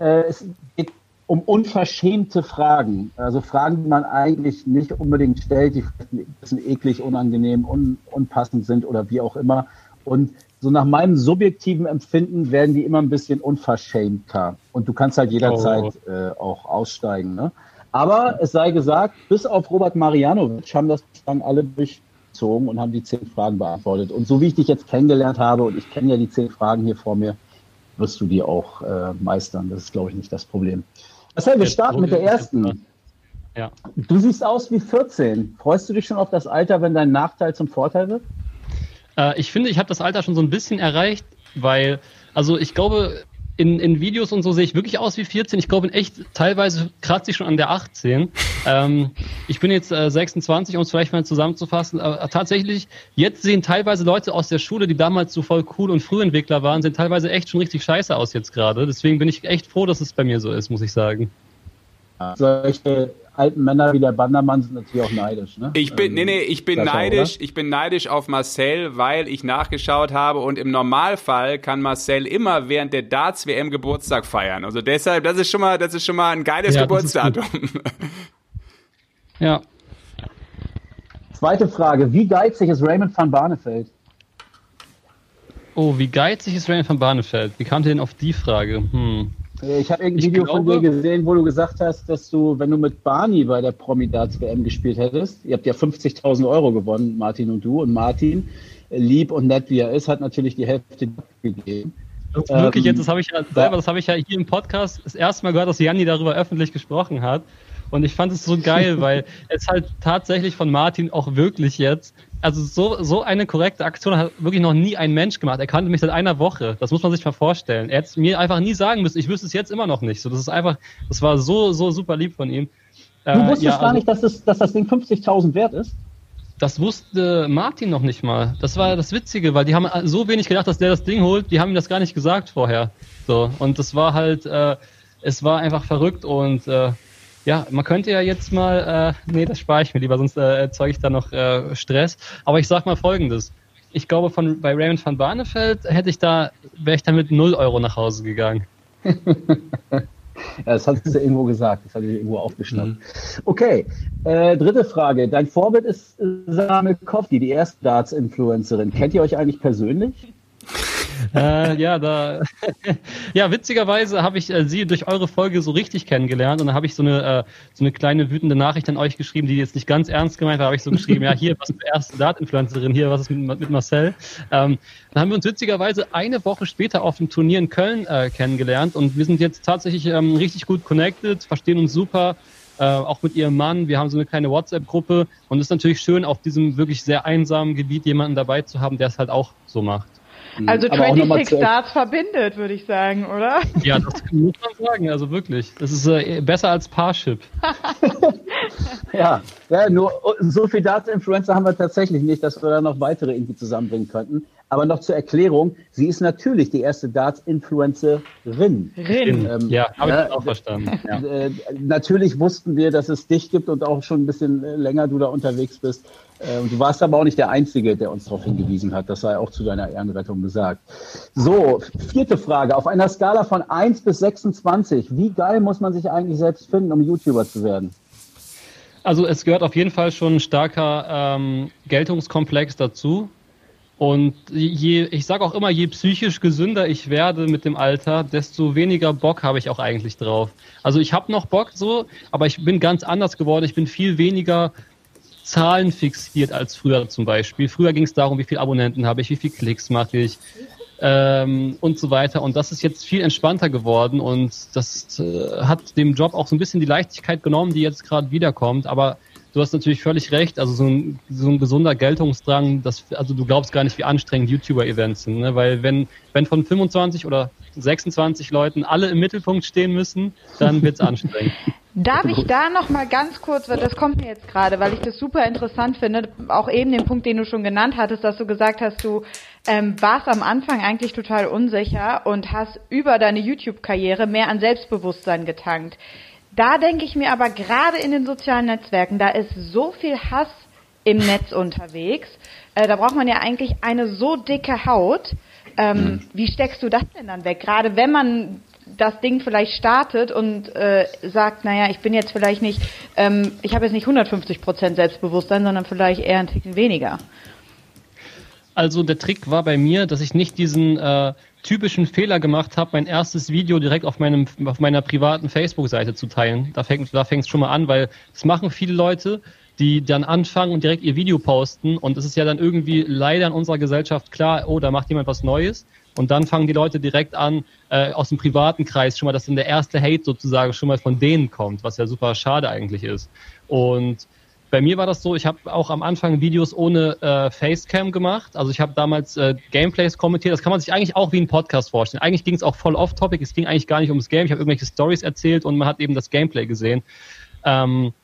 Äh, es geht um unverschämte Fragen. Also Fragen, die man eigentlich nicht unbedingt stellt, die ein bisschen eklig, unangenehm, un, unpassend sind oder wie auch immer. Und so nach meinem subjektiven Empfinden werden die immer ein bisschen unverschämter. Und du kannst halt jederzeit oh. äh, auch aussteigen. Ne? Aber es sei gesagt, bis auf Robert Marianovic haben das dann alle durchgezogen und haben die zehn Fragen beantwortet. Und so wie ich dich jetzt kennengelernt habe, und ich kenne ja die zehn Fragen hier vor mir, wirst du die auch äh, meistern. Das ist, glaube ich, nicht das Problem. Marcel, wir starten mit der ersten. Ja. Du siehst aus wie 14. Freust du dich schon auf das Alter, wenn dein Nachteil zum Vorteil wird? Äh, ich finde, ich habe das Alter schon so ein bisschen erreicht, weil, also ich glaube, in, in Videos und so sehe ich wirklich aus wie 14. Ich glaube, in echt teilweise kratze ich schon an der 18. ähm, ich bin jetzt äh, 26, um es vielleicht mal zusammenzufassen. Aber tatsächlich, jetzt sehen teilweise Leute aus der Schule, die damals so voll cool und Frühentwickler waren, sehen teilweise echt schon richtig scheiße aus jetzt gerade. Deswegen bin ich echt froh, dass es bei mir so ist, muss ich sagen. Solche alten Männer wie der Bandermann sind natürlich auch neidisch. Ne? Ich bin, nee, nee, ich bin neidisch. Auch, ich bin neidisch auf Marcel, weil ich nachgeschaut habe und im Normalfall kann Marcel immer während der Darts WM Geburtstag feiern. Also deshalb, das ist schon mal, das ist schon mal ein geiles ja, Geburtsdatum. ja. Zweite Frage: Wie geizig ist Raymond van Barneveld? Oh, wie geizig ist Raymond van Barneveld? Wie kamt ihr denn auf die Frage? Hm. Ich habe irgendein Video glaube, von dir gesehen, wo du gesagt hast, dass du, wenn du mit Barney bei der Promidats WM gespielt hättest, ihr habt ja 50.000 Euro gewonnen, Martin und du, und Martin, lieb und nett wie er ist, hat natürlich die Hälfte gegeben. Das ist wirklich ähm, jetzt, das habe ich ja selber, das habe ich ja hier im Podcast das erste Mal gehört, dass Janni darüber öffentlich gesprochen hat. Und ich fand es so geil, weil es halt tatsächlich von Martin auch wirklich jetzt, also so, so eine korrekte Aktion hat wirklich noch nie ein Mensch gemacht. Er kannte mich seit einer Woche. Das muss man sich mal vorstellen. Er hätte mir einfach nie sagen müssen. Ich wüsste es jetzt immer noch nicht. So, das ist einfach, das war so, so super lieb von ihm. Du äh, wusstest ja, gar also, nicht, dass, das, dass das Ding 50.000 wert ist? Das wusste Martin noch nicht mal. Das war das Witzige, weil die haben so wenig gedacht, dass der das Ding holt. Die haben ihm das gar nicht gesagt vorher. So und das war halt, äh, es war einfach verrückt und äh, ja, man könnte ja jetzt mal, äh, nee, das spare ich mir lieber, sonst äh, erzeuge ich da noch äh, Stress. Aber ich sag mal folgendes. Ich glaube, von bei Raymond van Barneveld hätte ich da, wäre ich da mit 0 Euro nach Hause gegangen. ja, das hast du irgendwo gesagt, das hatte ich irgendwo aufgeschnappt. Mhm. Okay, äh, dritte Frage. Dein Vorbild ist Same Koffi, die erste Darts-Influencerin. Kennt ihr euch eigentlich persönlich? Äh, ja, da, ja, witzigerweise habe ich äh, sie durch eure Folge so richtig kennengelernt und da habe ich so eine, äh, so eine kleine wütende Nachricht an euch geschrieben, die jetzt nicht ganz ernst gemeint war, habe ich so geschrieben, ja, hier, was ist die erste Dart-Influencerin, hier, was ist mit, mit Marcel? Ähm, dann haben wir uns witzigerweise eine Woche später auf dem Turnier in Köln äh, kennengelernt und wir sind jetzt tatsächlich ähm, richtig gut connected, verstehen uns super, äh, auch mit ihrem Mann. Wir haben so eine kleine WhatsApp-Gruppe und es ist natürlich schön, auf diesem wirklich sehr einsamen Gebiet jemanden dabei zu haben, der es halt auch so macht. Mhm. Also Aber 26 Stars verbindet, würde ich sagen, oder? Ja, das muss man sagen, also wirklich. Das ist äh, besser als Parship. ja, ja, nur so viel Data-Influencer haben wir tatsächlich nicht, dass wir da noch weitere irgendwie zusammenbringen könnten. Aber noch zur Erklärung, sie ist natürlich die erste Darts-Influencerin. Rin. Ähm, ja, habe ich äh, auch verstanden. Ja. Äh, natürlich wussten wir, dass es dich gibt und auch schon ein bisschen länger du da unterwegs bist. Äh, du warst aber auch nicht der Einzige, der uns darauf hingewiesen hat. Das sei auch zu deiner Ehrenrettung gesagt. So, vierte Frage. Auf einer Skala von 1 bis 26, wie geil muss man sich eigentlich selbst finden, um YouTuber zu werden? Also es gehört auf jeden Fall schon ein starker ähm, Geltungskomplex dazu. Und je, ich sage auch immer, je psychisch gesünder ich werde mit dem Alter, desto weniger Bock habe ich auch eigentlich drauf. Also ich habe noch Bock so, aber ich bin ganz anders geworden. Ich bin viel weniger Zahlen fixiert als früher zum Beispiel. Früher ging es darum, wie viele Abonnenten habe ich, wie viele Klicks mache ich ähm, und so weiter. Und das ist jetzt viel entspannter geworden und das äh, hat dem Job auch so ein bisschen die Leichtigkeit genommen, die jetzt gerade wiederkommt. Aber du hast natürlich völlig recht. Also so ein, so ein gesunder Geltungsdrang, das, also du glaubst gar nicht, wie anstrengend YouTuber-Events sind. Ne? Weil wenn, wenn von 25 oder 26 Leuten alle im Mittelpunkt stehen müssen, dann wird's anstrengend. Darf ich da noch mal ganz kurz, weil das kommt mir jetzt gerade, weil ich das super interessant finde, auch eben den Punkt, den du schon genannt hattest, dass du gesagt hast, du ähm, warst am Anfang eigentlich total unsicher und hast über deine YouTube-Karriere mehr an Selbstbewusstsein getankt. Da denke ich mir aber gerade in den sozialen Netzwerken, da ist so viel Hass im Netz unterwegs. Äh, da braucht man ja eigentlich eine so dicke Haut. Ähm, mhm. Wie steckst du das denn dann weg? Gerade wenn man das Ding vielleicht startet und äh, sagt, naja, ich bin jetzt vielleicht nicht, ähm, ich habe jetzt nicht 150 Prozent Selbstbewusstsein, sondern vielleicht eher ein Ticken weniger. Also der Trick war bei mir, dass ich nicht diesen äh, typischen Fehler gemacht habe, mein erstes Video direkt auf meinem auf meiner privaten Facebook-Seite zu teilen. Da fängt da fängt es schon mal an, weil es machen viele Leute, die dann anfangen und direkt ihr Video posten und es ist ja dann irgendwie leider in unserer Gesellschaft klar, oh, da macht jemand was Neues und dann fangen die Leute direkt an, äh, aus dem privaten Kreis schon mal, dass dann der erste Hate sozusagen schon mal von denen kommt, was ja super schade eigentlich ist. Und bei mir war das so, ich habe auch am Anfang Videos ohne äh, Facecam gemacht. Also ich habe damals äh, Gameplays kommentiert. Das kann man sich eigentlich auch wie ein Podcast vorstellen. Eigentlich ging es auch voll off-topic. Es ging eigentlich gar nicht ums Game. Ich habe irgendwelche Stories erzählt und man hat eben das Gameplay gesehen. Ähm,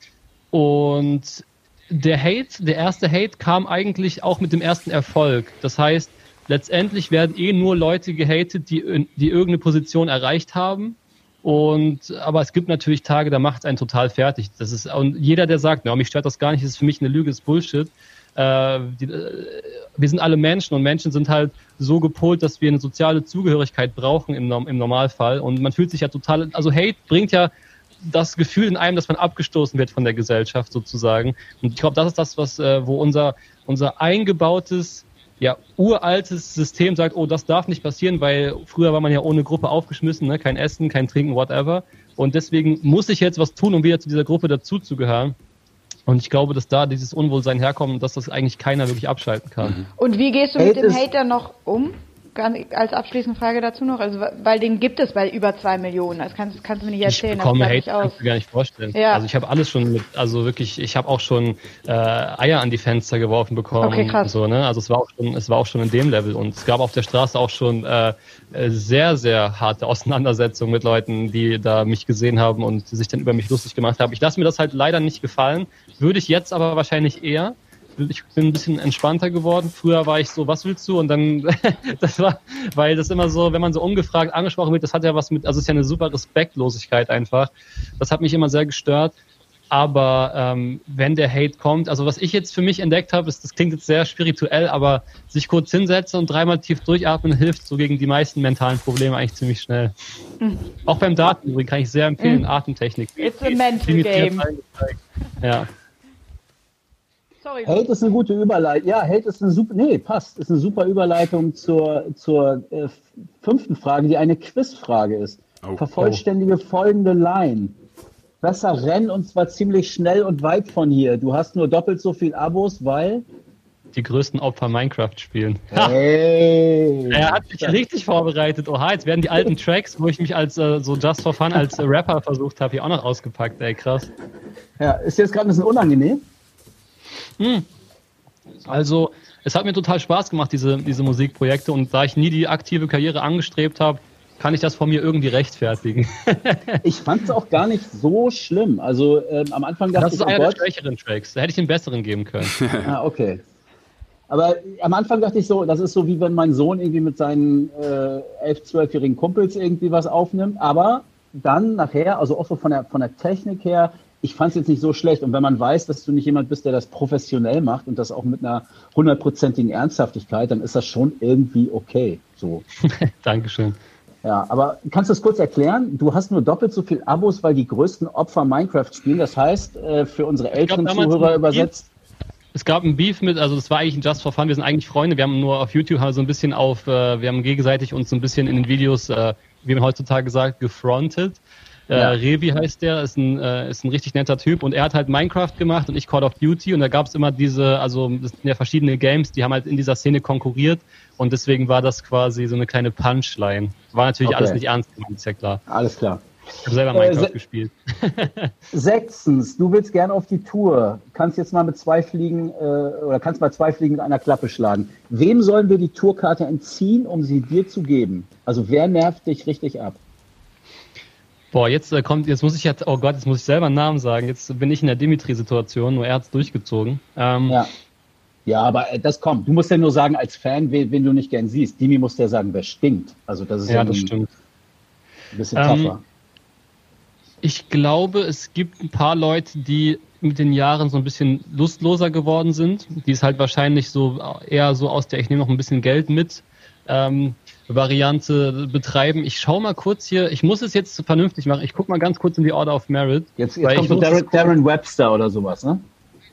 und der Hate, der erste Hate kam eigentlich auch mit dem ersten Erfolg. Das heißt, letztendlich werden eh nur Leute gehatet, die, die irgendeine Position erreicht haben. Und aber es gibt natürlich Tage, da macht es einen total fertig. Das ist und jeder, der sagt, na, mich stört das gar nicht, ist für mich eine Lüge, ist Bullshit. Äh, die, äh, wir sind alle Menschen und Menschen sind halt so gepolt, dass wir eine soziale Zugehörigkeit brauchen im, im Normalfall. Und man fühlt sich ja total, also Hate bringt ja das Gefühl in einem, dass man abgestoßen wird von der Gesellschaft sozusagen. Und ich glaube, das ist das, was, äh, wo unser, unser eingebautes ja, uraltes System sagt, oh, das darf nicht passieren, weil früher war man ja ohne Gruppe aufgeschmissen, ne? kein Essen, kein Trinken, whatever. Und deswegen muss ich jetzt was tun, um wieder zu dieser Gruppe dazuzugehören. Und ich glaube, dass da dieses Unwohlsein herkommt und dass das eigentlich keiner wirklich abschalten kann. Und wie gehst du mit dem Hater noch um? Als abschließende Frage dazu noch, also weil den gibt es bei über zwei Millionen. Das kannst, kannst du mir nicht erzählen. Ich bekomme Hate, kannst du gar nicht vorstellen. Ja. Also ich habe alles schon mit, also wirklich, ich habe auch schon äh, Eier an die Fenster geworfen bekommen. Okay, krass. So, ne? Also es war auch schon, es war auch schon in dem Level und es gab auf der Straße auch schon äh, sehr, sehr harte Auseinandersetzungen mit Leuten, die da mich gesehen haben und sich dann über mich lustig gemacht haben. Ich lasse mir das halt leider nicht gefallen. Würde ich jetzt aber wahrscheinlich eher ich bin ein bisschen entspannter geworden. Früher war ich so, was willst du? Und dann, das war, weil das immer so, wenn man so ungefragt angesprochen wird, das hat ja was mit, also es ist ja eine super Respektlosigkeit einfach. Das hat mich immer sehr gestört. Aber ähm, wenn der Hate kommt, also was ich jetzt für mich entdeckt habe, ist, das klingt jetzt sehr spirituell, aber sich kurz hinsetzen und dreimal tief durchatmen hilft so gegen die meisten mentalen Probleme eigentlich ziemlich schnell. Mhm. Auch beim Daten übrigens kann ich sehr empfehlen, mhm. Atemtechnik. It's a mental game. Ja. Sorry. Hate ist eine gute Überleitung. Ja, Hate ist eine super, nee, passt. Ist eine super Überleitung zur, zur äh, fünften Frage, die eine Quizfrage ist. Oh, Vervollständige oh. folgende Line. Besser rennen und zwar ziemlich schnell und weit von hier. Du hast nur doppelt so viel Abos, weil die größten Opfer Minecraft spielen. Hey. er hat sich richtig vorbereitet. Oha, jetzt werden die alten Tracks, wo ich mich als äh, so just for fun als äh, Rapper versucht habe, hier auch noch ausgepackt. Ey, krass. Ja, ist jetzt gerade ein bisschen unangenehm. Hm. Also, es hat mir total Spaß gemacht, diese, diese Musikprojekte. Und da ich nie die aktive Karriere angestrebt habe, kann ich das von mir irgendwie rechtfertigen. ich fand es auch gar nicht so schlimm. Also ähm, am Anfang dachte das ich, Das ist einer oh der schwächeren Tracks. Da hätte ich den besseren geben können. ah, okay. Aber am Anfang dachte ich so, das ist so wie wenn mein Sohn irgendwie mit seinen äh, 11-, 12-jährigen Kumpels irgendwie was aufnimmt. Aber dann nachher, also auch so von der, von der Technik her, ich fand es jetzt nicht so schlecht. Und wenn man weiß, dass du nicht jemand bist, der das professionell macht und das auch mit einer hundertprozentigen Ernsthaftigkeit, dann ist das schon irgendwie okay. So. Dankeschön. Ja, aber kannst du es kurz erklären? Du hast nur doppelt so viel Abos, weil die größten Opfer Minecraft spielen. Das heißt, äh, für unsere älteren Zuhörer übersetzt. Es gab ein Beef mit, also das war eigentlich ein Just for Fun. Wir sind eigentlich Freunde. Wir haben nur auf YouTube halt so ein bisschen auf, äh, wir haben gegenseitig uns so ein bisschen in den Videos, äh, wie man heutzutage sagt, gefrontet. Äh. Revi heißt der, ist ein, äh, ist ein richtig netter Typ und er hat halt Minecraft gemacht und ich Call of Duty und da gab es immer diese, also das sind ja verschiedene Games, die haben halt in dieser Szene konkurriert und deswegen war das quasi so eine kleine Punchline. War natürlich okay. alles nicht ernst gemeint, ist ja klar. Alles klar. Ich habe selber Minecraft äh, gespielt. Sechstens, du willst gerne auf die Tour. Kannst jetzt mal mit zwei Fliegen äh, oder kannst mal zwei Fliegen mit einer Klappe schlagen. Wem sollen wir die Tourkarte entziehen, um sie dir zu geben? Also wer nervt dich richtig ab? Boah, jetzt äh, kommt, jetzt muss ich jetzt, oh Gott, jetzt muss ich selber einen Namen sagen. Jetzt bin ich in der Dimitri-Situation, nur er hat's durchgezogen. Ähm, ja. Ja, aber äh, das kommt. Du musst ja nur sagen, als Fan, wen, wen du nicht gern siehst. Dimi muss ja sagen, wer stinkt. Also das ist ja, ja das ein, stimmt. Ein bisschen ähm, tougher. Ich glaube, es gibt ein paar Leute, die mit den Jahren so ein bisschen lustloser geworden sind, die es halt wahrscheinlich so eher so aus der ich nehme noch ein bisschen Geld mit ähm, Variante betreiben. Ich schaue mal kurz hier, ich muss es jetzt vernünftig machen. Ich gucke mal ganz kurz in die Order of Merit. Jetzt, jetzt kommt so Darren, Darren, Webster oder sowas, ne?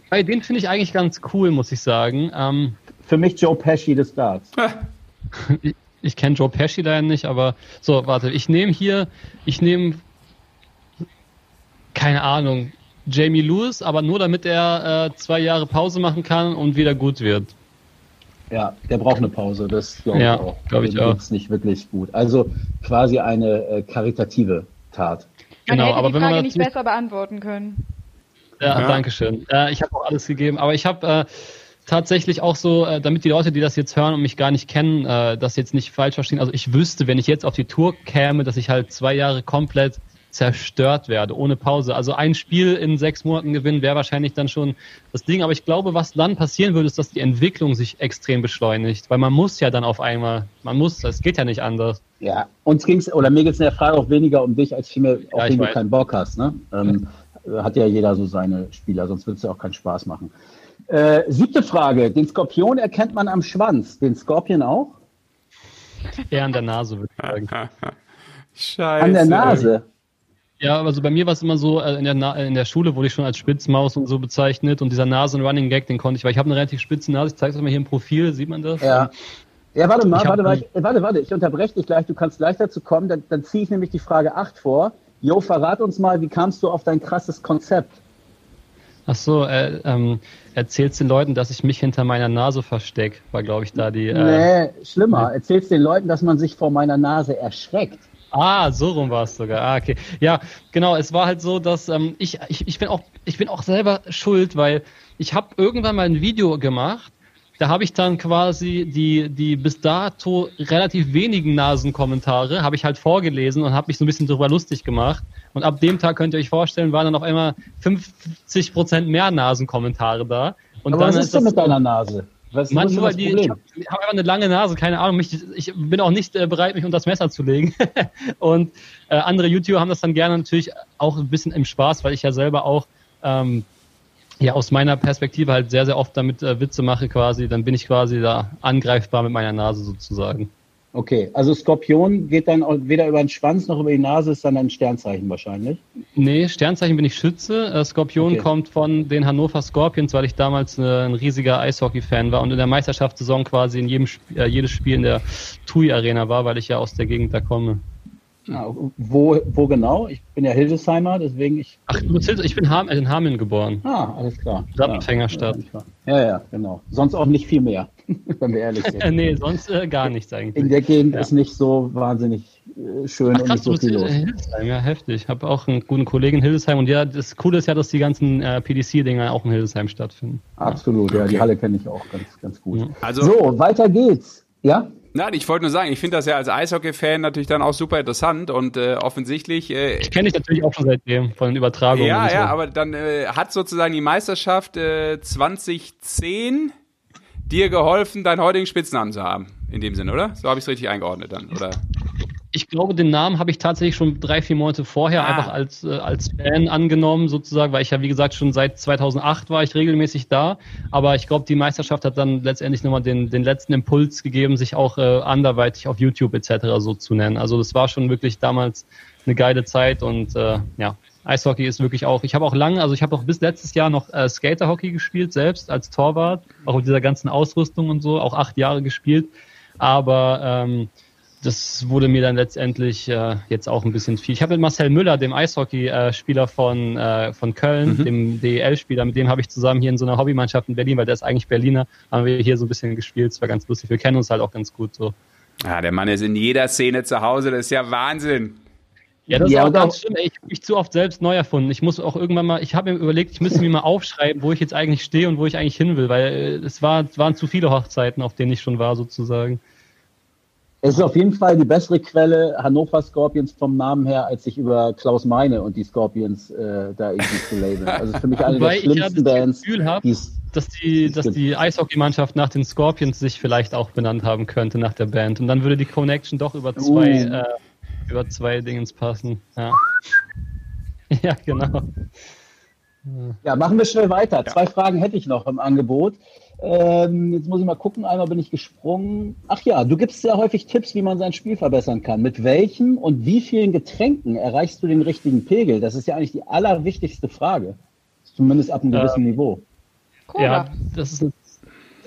Bei den finde ich eigentlich ganz cool, muss ich sagen. Ähm, Für mich Joe Pesci des Darts. ich, ich kenne Joe Pesci leider nicht, aber so, warte, ich nehme hier, ich nehme, keine Ahnung, Jamie Lewis, aber nur damit er äh, zwei Jahre Pause machen kann und wieder gut wird. Ja, der braucht eine Pause, das glaube ja, ich auch. Glaube ich auch. Ist nicht wirklich gut. Also quasi eine äh, karitative Tat. Man genau, hätte aber die Frage wenn man nicht besser beantworten können. Ja, ja. danke schön. Äh, ich habe auch alles gegeben, aber ich habe äh, tatsächlich auch so, äh, damit die Leute, die das jetzt hören und mich gar nicht kennen, äh, das jetzt nicht falsch verstehen. Also ich wüsste, wenn ich jetzt auf die Tour käme, dass ich halt zwei Jahre komplett zerstört werde, ohne Pause. Also ein Spiel in sechs Monaten gewinnen wäre wahrscheinlich dann schon das Ding. Aber ich glaube, was dann passieren würde, ist, dass die Entwicklung sich extrem beschleunigt. Weil man muss ja dann auf einmal, man muss, es geht ja nicht anders. Ja, uns ging's, oder mir geht's in der Frage auch weniger um dich, als vielmehr, auf ja, den du keinen Bock hast. Ne? Ähm, hat ja jeder so seine Spieler, sonst würde es ja auch keinen Spaß machen. Äh, siebte Frage. Den Skorpion erkennt man am Schwanz. Den Skorpion auch? Eher an der Nase, würde ich sagen. Scheiße. An der Nase? Ja, also bei mir war es immer so, äh, in der, Na in der Schule wurde ich schon als Spitzmaus und so bezeichnet und dieser Nasen-Running Gag, den konnte ich, weil ich habe eine relativ spitze Nase, ich zeige es mal hier im Profil, sieht man das? Ja. Ja, warte mal, warte, warte, warte, warte, ich unterbreche dich gleich, du kannst gleich dazu kommen, dann, dann ziehe ich nämlich die Frage 8 vor. Jo, verrat uns mal, wie kamst du auf dein krasses Konzept? Ach so, äh, ähm, erzählst den Leuten, dass ich mich hinter meiner Nase verstecke, war glaube ich da die. Äh, nee, schlimmer. Erzählst den Leuten, dass man sich vor meiner Nase erschreckt. Ah, so rum war es sogar. Ah, okay. Ja, genau. Es war halt so, dass ähm, ich, ich, ich bin auch, ich bin auch selber schuld, weil ich habe irgendwann mal ein Video gemacht. Da habe ich dann quasi die, die bis dato relativ wenigen Nasenkommentare habe ich halt vorgelesen und habe mich so ein bisschen darüber lustig gemacht. Und ab dem Tag könnt ihr euch vorstellen, waren dann auf einmal 50 Prozent mehr Nasenkommentare da. Und Aber was ist denn mit deiner Nase? Was weil die, ich habe hab einfach eine lange Nase, keine Ahnung. Mich, ich bin auch nicht äh, bereit, mich unter das Messer zu legen. und äh, andere YouTuber haben das dann gerne natürlich auch ein bisschen im Spaß, weil ich ja selber auch ähm, ja aus meiner Perspektive halt sehr, sehr oft damit äh, Witze mache quasi. Dann bin ich quasi da angreifbar mit meiner Nase sozusagen. Okay, also Skorpion geht dann weder über den Schwanz noch über die Nase, ist dann ein Sternzeichen wahrscheinlich. Nee, Sternzeichen bin ich Schütze. Äh, Skorpion okay. kommt von den Hannover Scorpions, weil ich damals äh, ein riesiger Eishockey-Fan war und in der Meisterschaftssaison quasi in jedem Sp äh, jedes Spiel in der TUI Arena war, weil ich ja aus der Gegend da komme. Ah, wo, wo genau? Ich bin ja Hildesheimer, deswegen ich. Ach, du bist ich bin in Hameln geboren. Ah, alles klar. Stadtempfängerstadt. Ja, ja, genau. Sonst auch nicht viel mehr, wenn wir ehrlich sind. nee, sonst äh, gar nichts eigentlich. In der Gegend ja. ist nicht so wahnsinnig äh, schön Ach, krass, und nicht so viel los. Hildesheim, ja, heftig. Ich habe auch einen guten Kollegen in Hildesheim und ja, das Coole ist ja, dass die ganzen äh, PDC-Dinger auch in Hildesheim stattfinden. Absolut, ja, okay. die Halle kenne ich auch ganz, ganz gut. Also, so, weiter geht's. Ja? Nein, ich wollte nur sagen, ich finde das ja als Eishockey-Fan natürlich dann auch super interessant und äh, offensichtlich. Äh, ich kenne dich natürlich auch schon seitdem von den Übertragungen. Ja, so. ja, aber dann äh, hat sozusagen die Meisterschaft äh, 2010 dir geholfen, deinen heutigen Spitznamen zu haben. In dem Sinne, oder? So habe ich es richtig eingeordnet dann, oder? Ich glaube, den Namen habe ich tatsächlich schon drei, vier Monate vorher Ah. einfach als, äh, als Fan angenommen, sozusagen, weil ich ja, wie gesagt, schon seit 2008 war ich regelmäßig da. Aber ich glaube, die Meisterschaft hat dann letztendlich nochmal den, den letzten Impuls gegeben, sich auch äh, anderweitig auf YouTube etc. so zu nennen. Also das war schon wirklich damals eine geile Zeit und äh, ja, Eishockey ist wirklich auch, ich habe auch lange, also ich habe auch bis letztes Jahr noch äh, Skaterhockey gespielt, selbst als Torwart, auch mit dieser ganzen Ausrüstung und so, auch acht Jahre gespielt. Aber ähm, das wurde mir dann letztendlich äh, jetzt auch ein bisschen viel. Ich habe mit Marcel Müller, dem Eishockey-Spieler von, äh, von Köln, dem DEL-Spieler, mit dem habe ich zusammen hier in so einer Hobbymannschaft in Berlin, weil der ist eigentlich Berliner, haben wir hier so ein bisschen gespielt. Es war ganz lustig. Wir kennen uns halt auch ganz gut so. Ja, der Mann ist in jeder Szene zu Hause, das ist ja Wahnsinn. Ja, das Ja, ist auch ganz schlimm. Ich habe mich zu oft selbst neu erfunden. Ich muss auch irgendwann mal, ich habe mir überlegt, ich müsste mir mal aufschreiben, wo ich jetzt eigentlich stehe und wo ich eigentlich hin will, weil äh, es, war, es waren zu viele Hochzeiten, auf denen ich schon war, sozusagen. Es ist auf jeden Fall die bessere Quelle Hannover Scorpions vom Namen her, als sich über Klaus Meine und die Scorpions äh, da irgendwie zu labeln. Also für mich eine der ich ja schlimmsten das Bands. Gefühl habe, die es- dass die, dass die Eishockeymannschaft nach den Scorpions sich vielleicht auch benannt haben könnte nach der Band. Und dann würde die Connection doch über zwei, Uh. äh, über zwei Dingens passen. Ja, ja genau. Ja, machen wir schnell weiter. Zwei Fragen hätte ich noch im Angebot. Ähm, jetzt muss ich mal gucken. Einmal bin ich gesprungen. Ach ja, du gibst sehr häufig Tipps, wie man sein Spiel verbessern kann. Mit welchen und wie vielen Getränken erreichst du den richtigen Pegel? Das ist ja eigentlich die allerwichtigste Frage. Zumindest ab einem Äh, gewissen Niveau. Cola. Ja, das ist,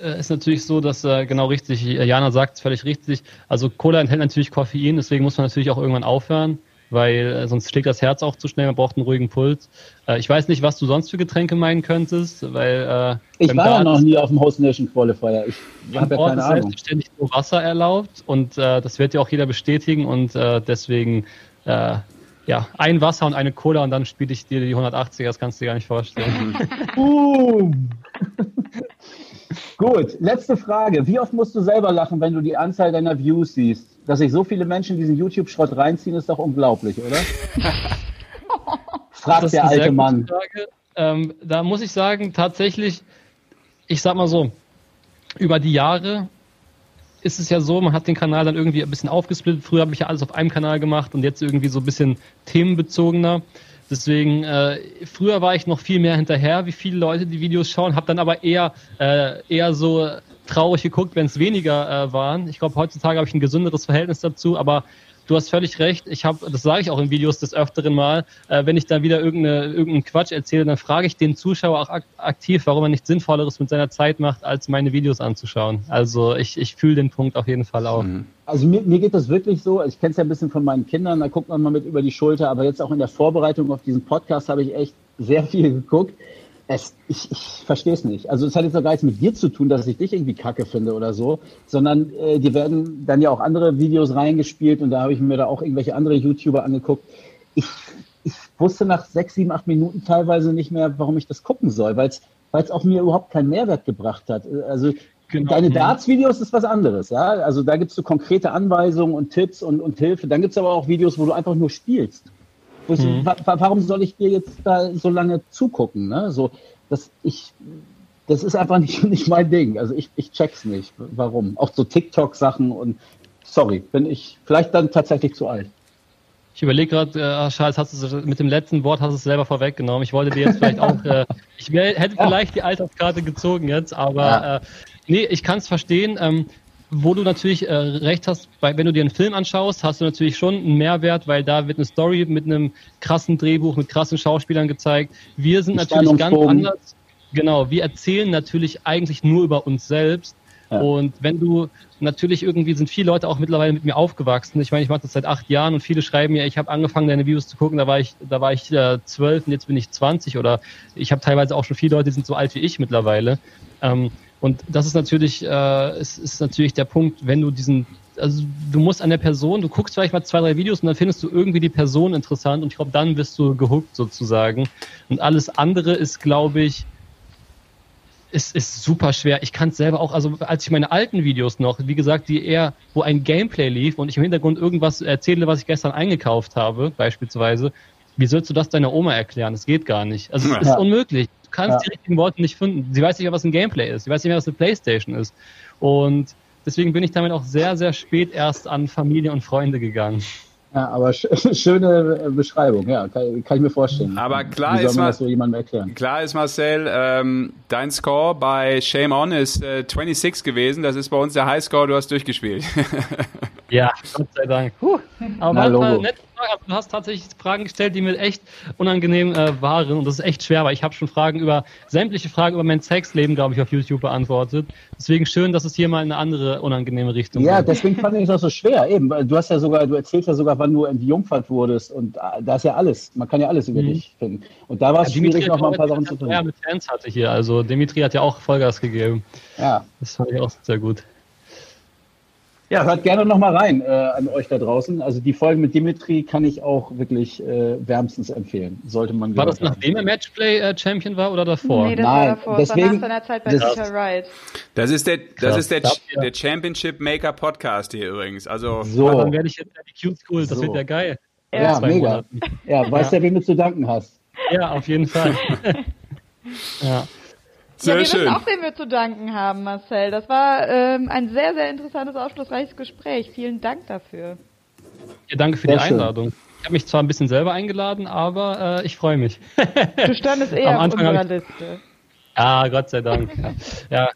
äh, ist natürlich so, dass äh, genau richtig, Jana sagt es völlig richtig. Also Cola enthält natürlich Koffein, deswegen muss man natürlich auch irgendwann aufhören, weil äh, sonst schlägt das Herz auch zu schnell, man braucht einen ruhigen Puls. Äh, ich weiß nicht, was du sonst für Getränke meinen könntest, weil äh, Ich war ja Dart noch nie auf dem Host Nation Qualifier. Ich habe ja Bord keine ist Ahnung. selbstverständlich nur Wasser erlaubt und äh, das wird ja auch jeder bestätigen und äh, deswegen äh, ja, ein Wasser und eine Cola und dann spiele ich dir die 180er, das kannst du dir gar nicht vorstellen. Boom. Gut, letzte Frage. Wie oft musst du selber lachen, wenn du die Anzahl deiner Views siehst? Dass sich so viele Menschen diesen YouTube-Schrott reinziehen, ist doch unglaublich, oder? Fragt der alte Mann. Ähm, da muss ich sagen, tatsächlich, ich sag mal so, über die Jahre ist es ja so, man hat den Kanal dann irgendwie ein bisschen aufgesplittet. Früher habe ich ja alles auf einem Kanal gemacht und jetzt irgendwie so ein bisschen themenbezogener. Deswegen, äh, früher war ich noch viel mehr hinterher, wie viele Leute die Videos schauen, habe dann aber eher, äh, eher so traurig geguckt, wenn es weniger äh, waren. Ich glaube, heutzutage habe ich ein gesünderes Verhältnis dazu, aber du hast völlig recht. Ich habe, das sage ich auch in Videos des Öfteren mal, äh, wenn ich da wieder irgendeine, irgendeinen Quatsch erzähle, dann frage ich den Zuschauer auch ak aktiv, warum er nichts Sinnvolleres mit seiner Zeit macht, als meine Videos anzuschauen. Also ich, ich fühle den Punkt auf jeden Fall auch. Also mir, mir geht das wirklich so, ich kenne es ja ein bisschen von meinen Kindern, da guckt man mal mit über die Schulter, aber jetzt auch in der Vorbereitung auf diesen Podcast habe ich echt sehr viel geguckt. Es, ich ich verstehe es nicht. Also es hat jetzt auch gar nichts mit dir zu tun, dass ich dich irgendwie kacke finde oder so, sondern äh, die werden dann ja auch andere Videos reingespielt und da habe ich mir da auch irgendwelche andere YouTuber angeguckt. Ich, ich wusste nach sechs, sieben, acht Minuten teilweise nicht mehr, warum ich das gucken soll, weil es auch mir überhaupt keinen Mehrwert gebracht hat. Also Genau. Deine Mhm. Darts-Videos ist was anderes, ja. Also da gibst du konkrete Anweisungen und Tipps und, und Hilfe. Dann gibt's aber auch Videos, wo du einfach nur spielst. So, Mhm. wa wa warum soll ich dir jetzt da so lange zugucken? Ne? So, das, ich, das ist einfach nicht, nicht mein Ding. Also ich, ich check's nicht. Warum? Auch so TikTok-Sachen und sorry, bin ich vielleicht dann tatsächlich zu alt. Ich überlege gerade, äh, Charles, hast du mit dem letzten Wort hast du es selber vorweggenommen. Ich wollte dir jetzt vielleicht auch, äh, ich hätte vielleicht die Alterskarte gezogen jetzt, aber Ja. äh, nee, ich kann es verstehen. Ähm, wo du natürlich äh, recht hast, bei, wenn du dir einen Film anschaust, hast du natürlich schon einen Mehrwert, weil da wird eine Story mit einem krassen Drehbuch, mit krassen Schauspielern gezeigt. Wir sind natürlich ganz anders. Genau, wir erzählen natürlich eigentlich nur über uns selbst. Ja. Und wenn du natürlich irgendwie sind viele Leute auch mittlerweile mit mir aufgewachsen. Ich meine, ich mache das seit acht Jahren und viele schreiben mir, ich habe angefangen, deine Videos zu gucken, da war ich, da war ich äh, zwölf und jetzt bin ich 20 oder ich habe teilweise auch schon viele Leute, die sind so alt wie ich mittlerweile. Ähm, und das ist natürlich, äh, ist, ist natürlich der Punkt, wenn du diesen, also du musst an der Person, du guckst vielleicht mal zwei, drei Videos und dann findest du irgendwie die Person interessant und ich glaube, dann wirst du gehuckt sozusagen. Und alles andere ist, glaube ich, ist, ist super schwer. Ich kann es selber auch, also als ich meine alten Videos noch, wie gesagt, die eher, wo ein Gameplay lief und ich im Hintergrund irgendwas erzähle, was ich gestern eingekauft habe, beispielsweise, wie sollst du das deiner Oma erklären? Das geht gar nicht. Also es ist Ja. unmöglich. Du kannst Ja. die richtigen Worte nicht finden. Sie weiß nicht mehr, was ein Gameplay ist. Sie weiß nicht mehr, was eine Playstation ist. Und Deswegen bin ich damit auch sehr, sehr spät erst an Familie und Freunde gegangen. Ja, aber sch schöne Beschreibung, ja, kann, kann, ich mir vorstellen. Aber klar ist, man Mar so jemandem erklären? klar ist Marcel, ähm, dein Score bei Shame On ist äh, 26 gewesen. Das ist bei uns der Highscore, du hast durchgespielt. Ja, Gott sei Dank. Puh. Aber Na, manchmal Logo. Fragen. Also, du hast tatsächlich Fragen gestellt, die mir echt unangenehm äh, waren. Und das ist echt schwer, weil ich habe schon Fragen über sämtliche Fragen über mein Sexleben, glaube ich, auf YouTube beantwortet. Deswegen schön, dass es hier mal in eine andere unangenehme Richtung Ja, geht. deswegen fand ich das so schwer. Eben, du hast ja sogar, du erzählst ja sogar, wann du entjungfert wurdest und äh, da ist ja alles. Man kann ja alles über Mhm. dich finden. Und da war es schwierig, noch mal ein paar Sachen zu Ja, finden. mit Fans hatte hier. Also Dimitri hat ja auch Vollgas gegeben. Ja, Das fand ich auch sehr gut. Ja, hört gerne noch mal rein äh, an euch da draußen. Also die Folge mit Dimitri kann ich auch wirklich äh, wärmstens empfehlen. Sollte man War das nachdem er Matchplay-Champion war oder davor? Nee, das Nein, war davor. Das war nach deswegen- seiner Zeit bei das- Peter Wright. Das ist der, das Krass. ist der, der Championship Maker Podcast hier übrigens. Also, Ja, So, dann werde ich jetzt die Cute School. Das So. wird ja geil. ja, zwei mega. Monaten. Ja, weißt ja, wem du zu danken hast. Ja, auf jeden Fall. ja. Sehr ja, wir schön. wissen auch, wem wir zu danken haben, Marcel. Das war ähm, ein sehr, sehr interessantes, aufschlussreiches Gespräch. Vielen Dank dafür. ja, danke für Sehr die schön. Einladung. Ich habe mich zwar ein bisschen selber eingeladen, aber äh, ich freue mich. Du standest eher Am auf Anfang unserer hab Liste. Ja, Gott sei Dank. Ja. ja.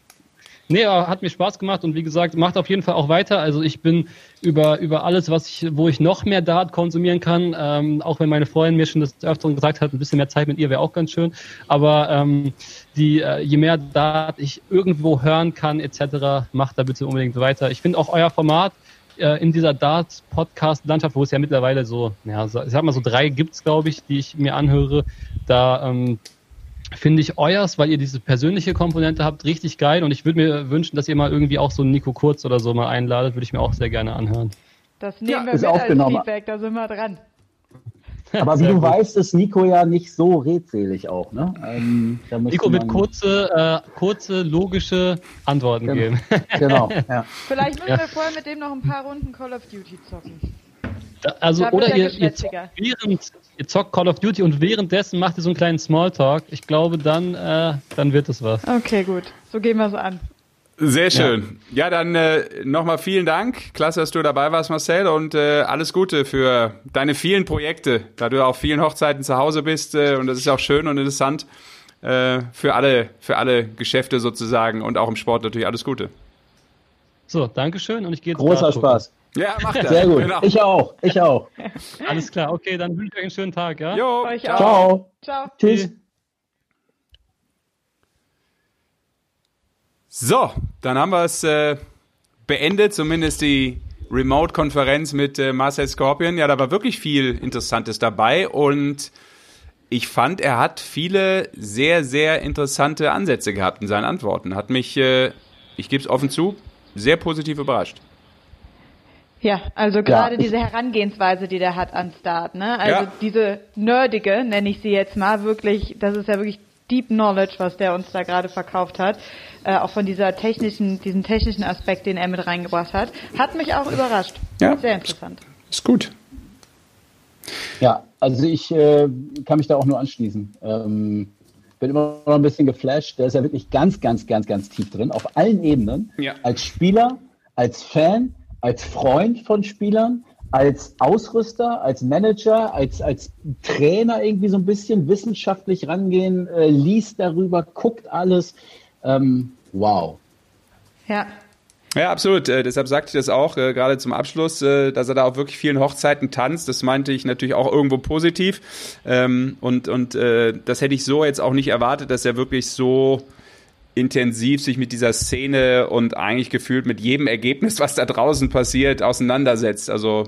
Nee, aber hat mir Spaß gemacht und wie gesagt, macht auf jeden Fall auch weiter. Also ich bin über, über alles, was ich, wo ich noch mehr Dart konsumieren kann, ähm, auch wenn meine Freundin mir schon das öfteren gesagt hat, ein bisschen mehr Zeit mit ihr wäre auch ganz schön. Aber ähm, die, äh, je mehr Dart ich irgendwo hören kann, etc., macht da bitte unbedingt weiter. Ich finde auch euer Format äh, in dieser Dart-Podcast-Landschaft, wo es ja mittlerweile so, ja, ich sag mal so drei gibt's, glaube ich, die ich mir anhöre, da ähm, finde ich euers, weil ihr diese persönliche Komponente habt, richtig geil. Und ich würde mir wünschen, dass ihr mal irgendwie auch so einen Nico Kurz oder so mal einladet, würde ich mir auch sehr gerne anhören. Das nehmen wir ist mit als aufgenommen. Feedback, da sind wir dran. Aber wie du gut. weißt, ist Nico ja nicht so redselig auch, ne? Ähm, Nico wird kurze, äh, kurze, logische Antworten Genau. geben. Genau, ja. Vielleicht müssen Ja. wir vorher mit dem noch ein paar Runden Call of Duty zocken. Da- Also, oder er ihr, ihr, zockt während, ihr zockt Call of Duty und währenddessen macht ihr so einen kleinen Smalltalk. Ich glaube, dann, äh, dann wird es was. Okay, gut. So gehen wir es an. Sehr schön. Ja, dann äh, nochmal vielen Dank. Klasse, dass du dabei warst, Marcel. Und äh, alles Gute für deine vielen Projekte, da du auf vielen Hochzeiten zu Hause bist. Äh, und das ist auch schön und interessant äh, für, alle, für alle Geschäfte sozusagen und auch im Sport natürlich alles Gute. So, Dankeschön und ich gehe jetzt Großer. Spaß. Ja, mach das. Sehr gut. Genau. Ich auch, ich auch. Alles klar, okay, dann wünsche ich euch einen schönen Tag, ja? Jo, Euch auch. Ciao. Ciao. Tschüss. So, dann haben wir es äh, beendet, zumindest die Remote-Konferenz mit äh, Marcel Scorpion. Ja, da war wirklich viel Interessantes dabei und ich fand, er hat viele sehr, sehr interessante Ansätze gehabt in seinen Antworten. Hat mich, äh, ich gebe es offen zu, sehr positiv überrascht. Ja, also gerade ich- diese Herangehensweise, die der hat an Start, ne? Also Ja. diese nerdige, nenne ich sie jetzt mal, wirklich, das ist ja wirklich Deep Knowledge, was der uns da gerade verkauft hat. Äh, auch von dieser technischen, diesen technischen Aspekt, den er mit reingebracht hat, hat mich auch überrascht. Ja. Sehr interessant. Ist gut. Ja, also ich äh, kann mich da auch nur anschließen. Ähm, bin immer noch ein bisschen geflasht. Der ist ja wirklich ganz, ganz, ganz, ganz tief drin, auf allen Ebenen. Ja. Als Spieler, als Fan, als Freund von Spielern, als Ausrüster, als Manager, als, als Trainer irgendwie so ein bisschen wissenschaftlich rangehen, äh, liest darüber, guckt alles. Ähm, wow. Ja. Ja, absolut. Äh, deshalb sagte ich das auch, äh, gerade zum Abschluss, äh, dass er da auf wirklich vielen Hochzeiten tanzt. Das meinte ich natürlich auch irgendwo positiv. Ähm, und und äh, das hätte ich so jetzt auch nicht erwartet, dass er wirklich so intensiv sich mit dieser Szene und eigentlich gefühlt mit jedem Ergebnis, was da draußen passiert, auseinandersetzt. Also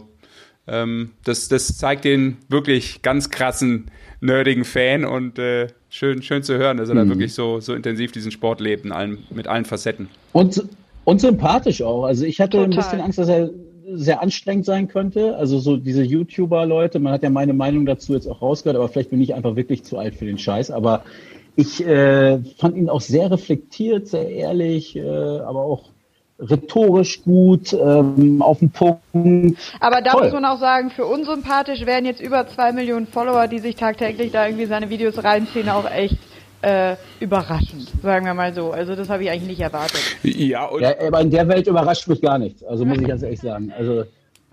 ähm, das, das zeigt den wirklich ganz krassen, nerdigen Fan und äh, schön, schön zu hören, dass er da wirklich so, so intensiv diesen Sport lebt, in allen, mit allen Facetten. Und, und sympathisch auch. Also ich hatte ein Total. bisschen Angst, dass er sehr anstrengend sein könnte. Also so diese YouTuber-Leute, man hat ja meine Meinung dazu jetzt auch rausgehört, aber vielleicht bin ich einfach wirklich zu alt für den Scheiß. Aber ich äh, fand ihn auch sehr reflektiert, sehr ehrlich, äh, aber auch rhetorisch gut, ähm, auf den Punkt. Aber da Toll. muss man auch sagen, für unsympathisch werden jetzt über zwei Millionen Follower, die sich tagtäglich da irgendwie seine Videos reinziehen, auch echt äh, überraschend, sagen wir mal so. Also das habe ich eigentlich nicht erwartet. Ja, und, Ja, aber in der Welt überrascht mich gar nichts. Also muss ich ganz ehrlich sagen. Also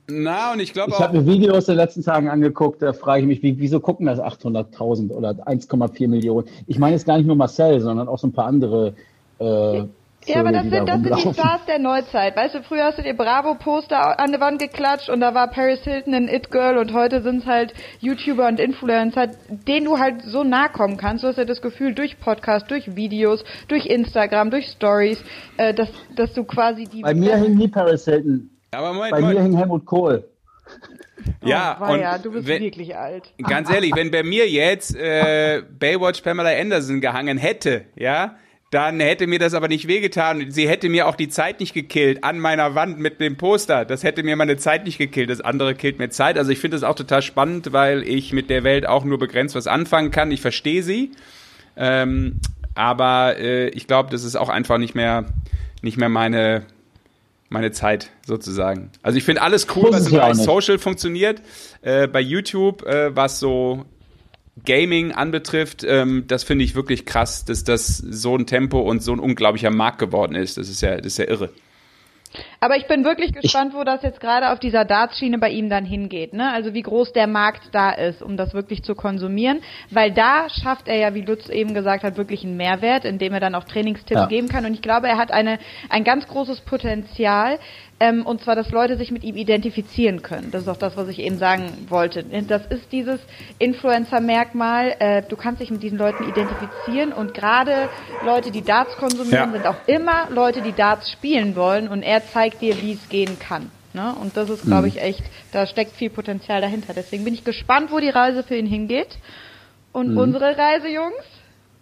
na, und ich glaube ich auch. habe mir Videos in den letzten Tagen angeguckt, da frage ich mich, wie, wieso gucken das 800.000 oder 1,4 Millionen? Ich meine jetzt gar nicht nur Marcel, sondern auch so ein paar andere. Äh, Ja, aber das die sind, da das sind die. Stars der Neuzeit. Weißt du, früher hast du dir Bravo-Poster an die Wand geklatscht und da war Paris Hilton ein It-Girl und heute sind es halt YouTuber und Influencer, denen du halt so nahe kommen kannst. Du hast ja das Gefühl, durch Podcast, durch Videos, durch Instagram, durch Stories, äh, dass, dass du quasi die... Bei mir hing nie Paris Hilton. Aber Moment, Bei mir hing Helmut Kohl. Ja, oh, und ja, du bist wenn, wirklich alt. ganz ehrlich, wenn bei mir jetzt äh, Baywatch Pamela Anderson gehangen hätte, ja, dann hätte mir das aber nicht wehgetan. Sie hätte mir auch die Zeit nicht gekillt an meiner Wand mit dem Poster. Das hätte mir meine Zeit nicht gekillt. Das andere killt mir Zeit. Also ich finde das auch total spannend, weil ich mit der Welt auch nur begrenzt was anfangen kann. Ich verstehe sie. Ähm, aber äh, ich glaube, das ist auch einfach nicht mehr, nicht mehr meine, meine Zeit sozusagen. Also ich finde alles cool, was im Bereich nicht. Social funktioniert. Äh, bei YouTube, äh, was so Gaming anbetrifft, ähm, das finde ich wirklich krass, dass das so ein Tempo und so ein unglaublicher Markt geworden ist. Das ist ja, das ist ja irre. Aber ich bin wirklich gespannt, wo das jetzt gerade auf dieser Darts-Schiene bei ihm dann hingeht. Ne? Also wie groß der Markt da ist, um das wirklich zu konsumieren. Weil da schafft er ja, wie Lutz eben gesagt hat, wirklich einen Mehrwert, indem er dann auch Trainingstipps Ja. geben kann. Und ich glaube, er hat eine, ein ganz großes Potenzial. Ähm, und zwar, dass Leute sich mit ihm identifizieren können. Das ist auch das, was ich eben sagen wollte. Das ist dieses Influencer-Merkmal. Äh, du kannst dich mit diesen Leuten identifizieren. Und gerade Leute, die Darts konsumieren, Ja. sind auch immer Leute, die Darts spielen wollen und er zeigt dir, wie es gehen kann. Ne? Und das ist, Mhm. glaube ich, echt, da steckt viel Potenzial dahinter. Deswegen bin ich gespannt, wo die Reise für ihn hingeht. Und Mhm. unsere Reise, Jungs?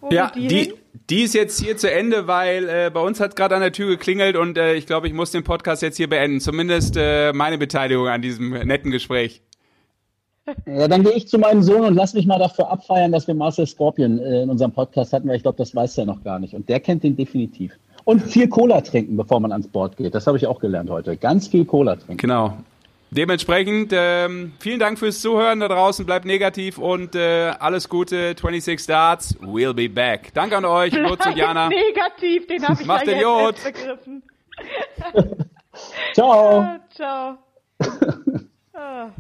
Wo Ja, die, die, die ist jetzt hier zu Ende, weil äh, bei uns hat gerade an der Tür geklingelt und äh, ich glaube, ich muss den Podcast jetzt hier beenden. Zumindest äh, meine Beteiligung an diesem netten Gespräch. Ja, dann gehe ich zu meinem Sohn und lass mich mal dafür abfeiern, dass wir Marcel Scorpion äh, in unserem Podcast hatten, weil ich glaube, das weiß er noch gar nicht. Und der kennt den definitiv. Und viel Cola trinken, bevor man ans Board geht. Das habe ich auch gelernt heute. Ganz viel Cola trinken. Genau. Dementsprechend ähm, vielen Dank fürs Zuhören da draußen. Bleibt negativ und äh, alles Gute. 26 Darts, We'll be back. Danke an euch, Lutz und Jana. Negativ, den habe ich Macht ja den begriffen. ciao. Ja, ciao. Ah.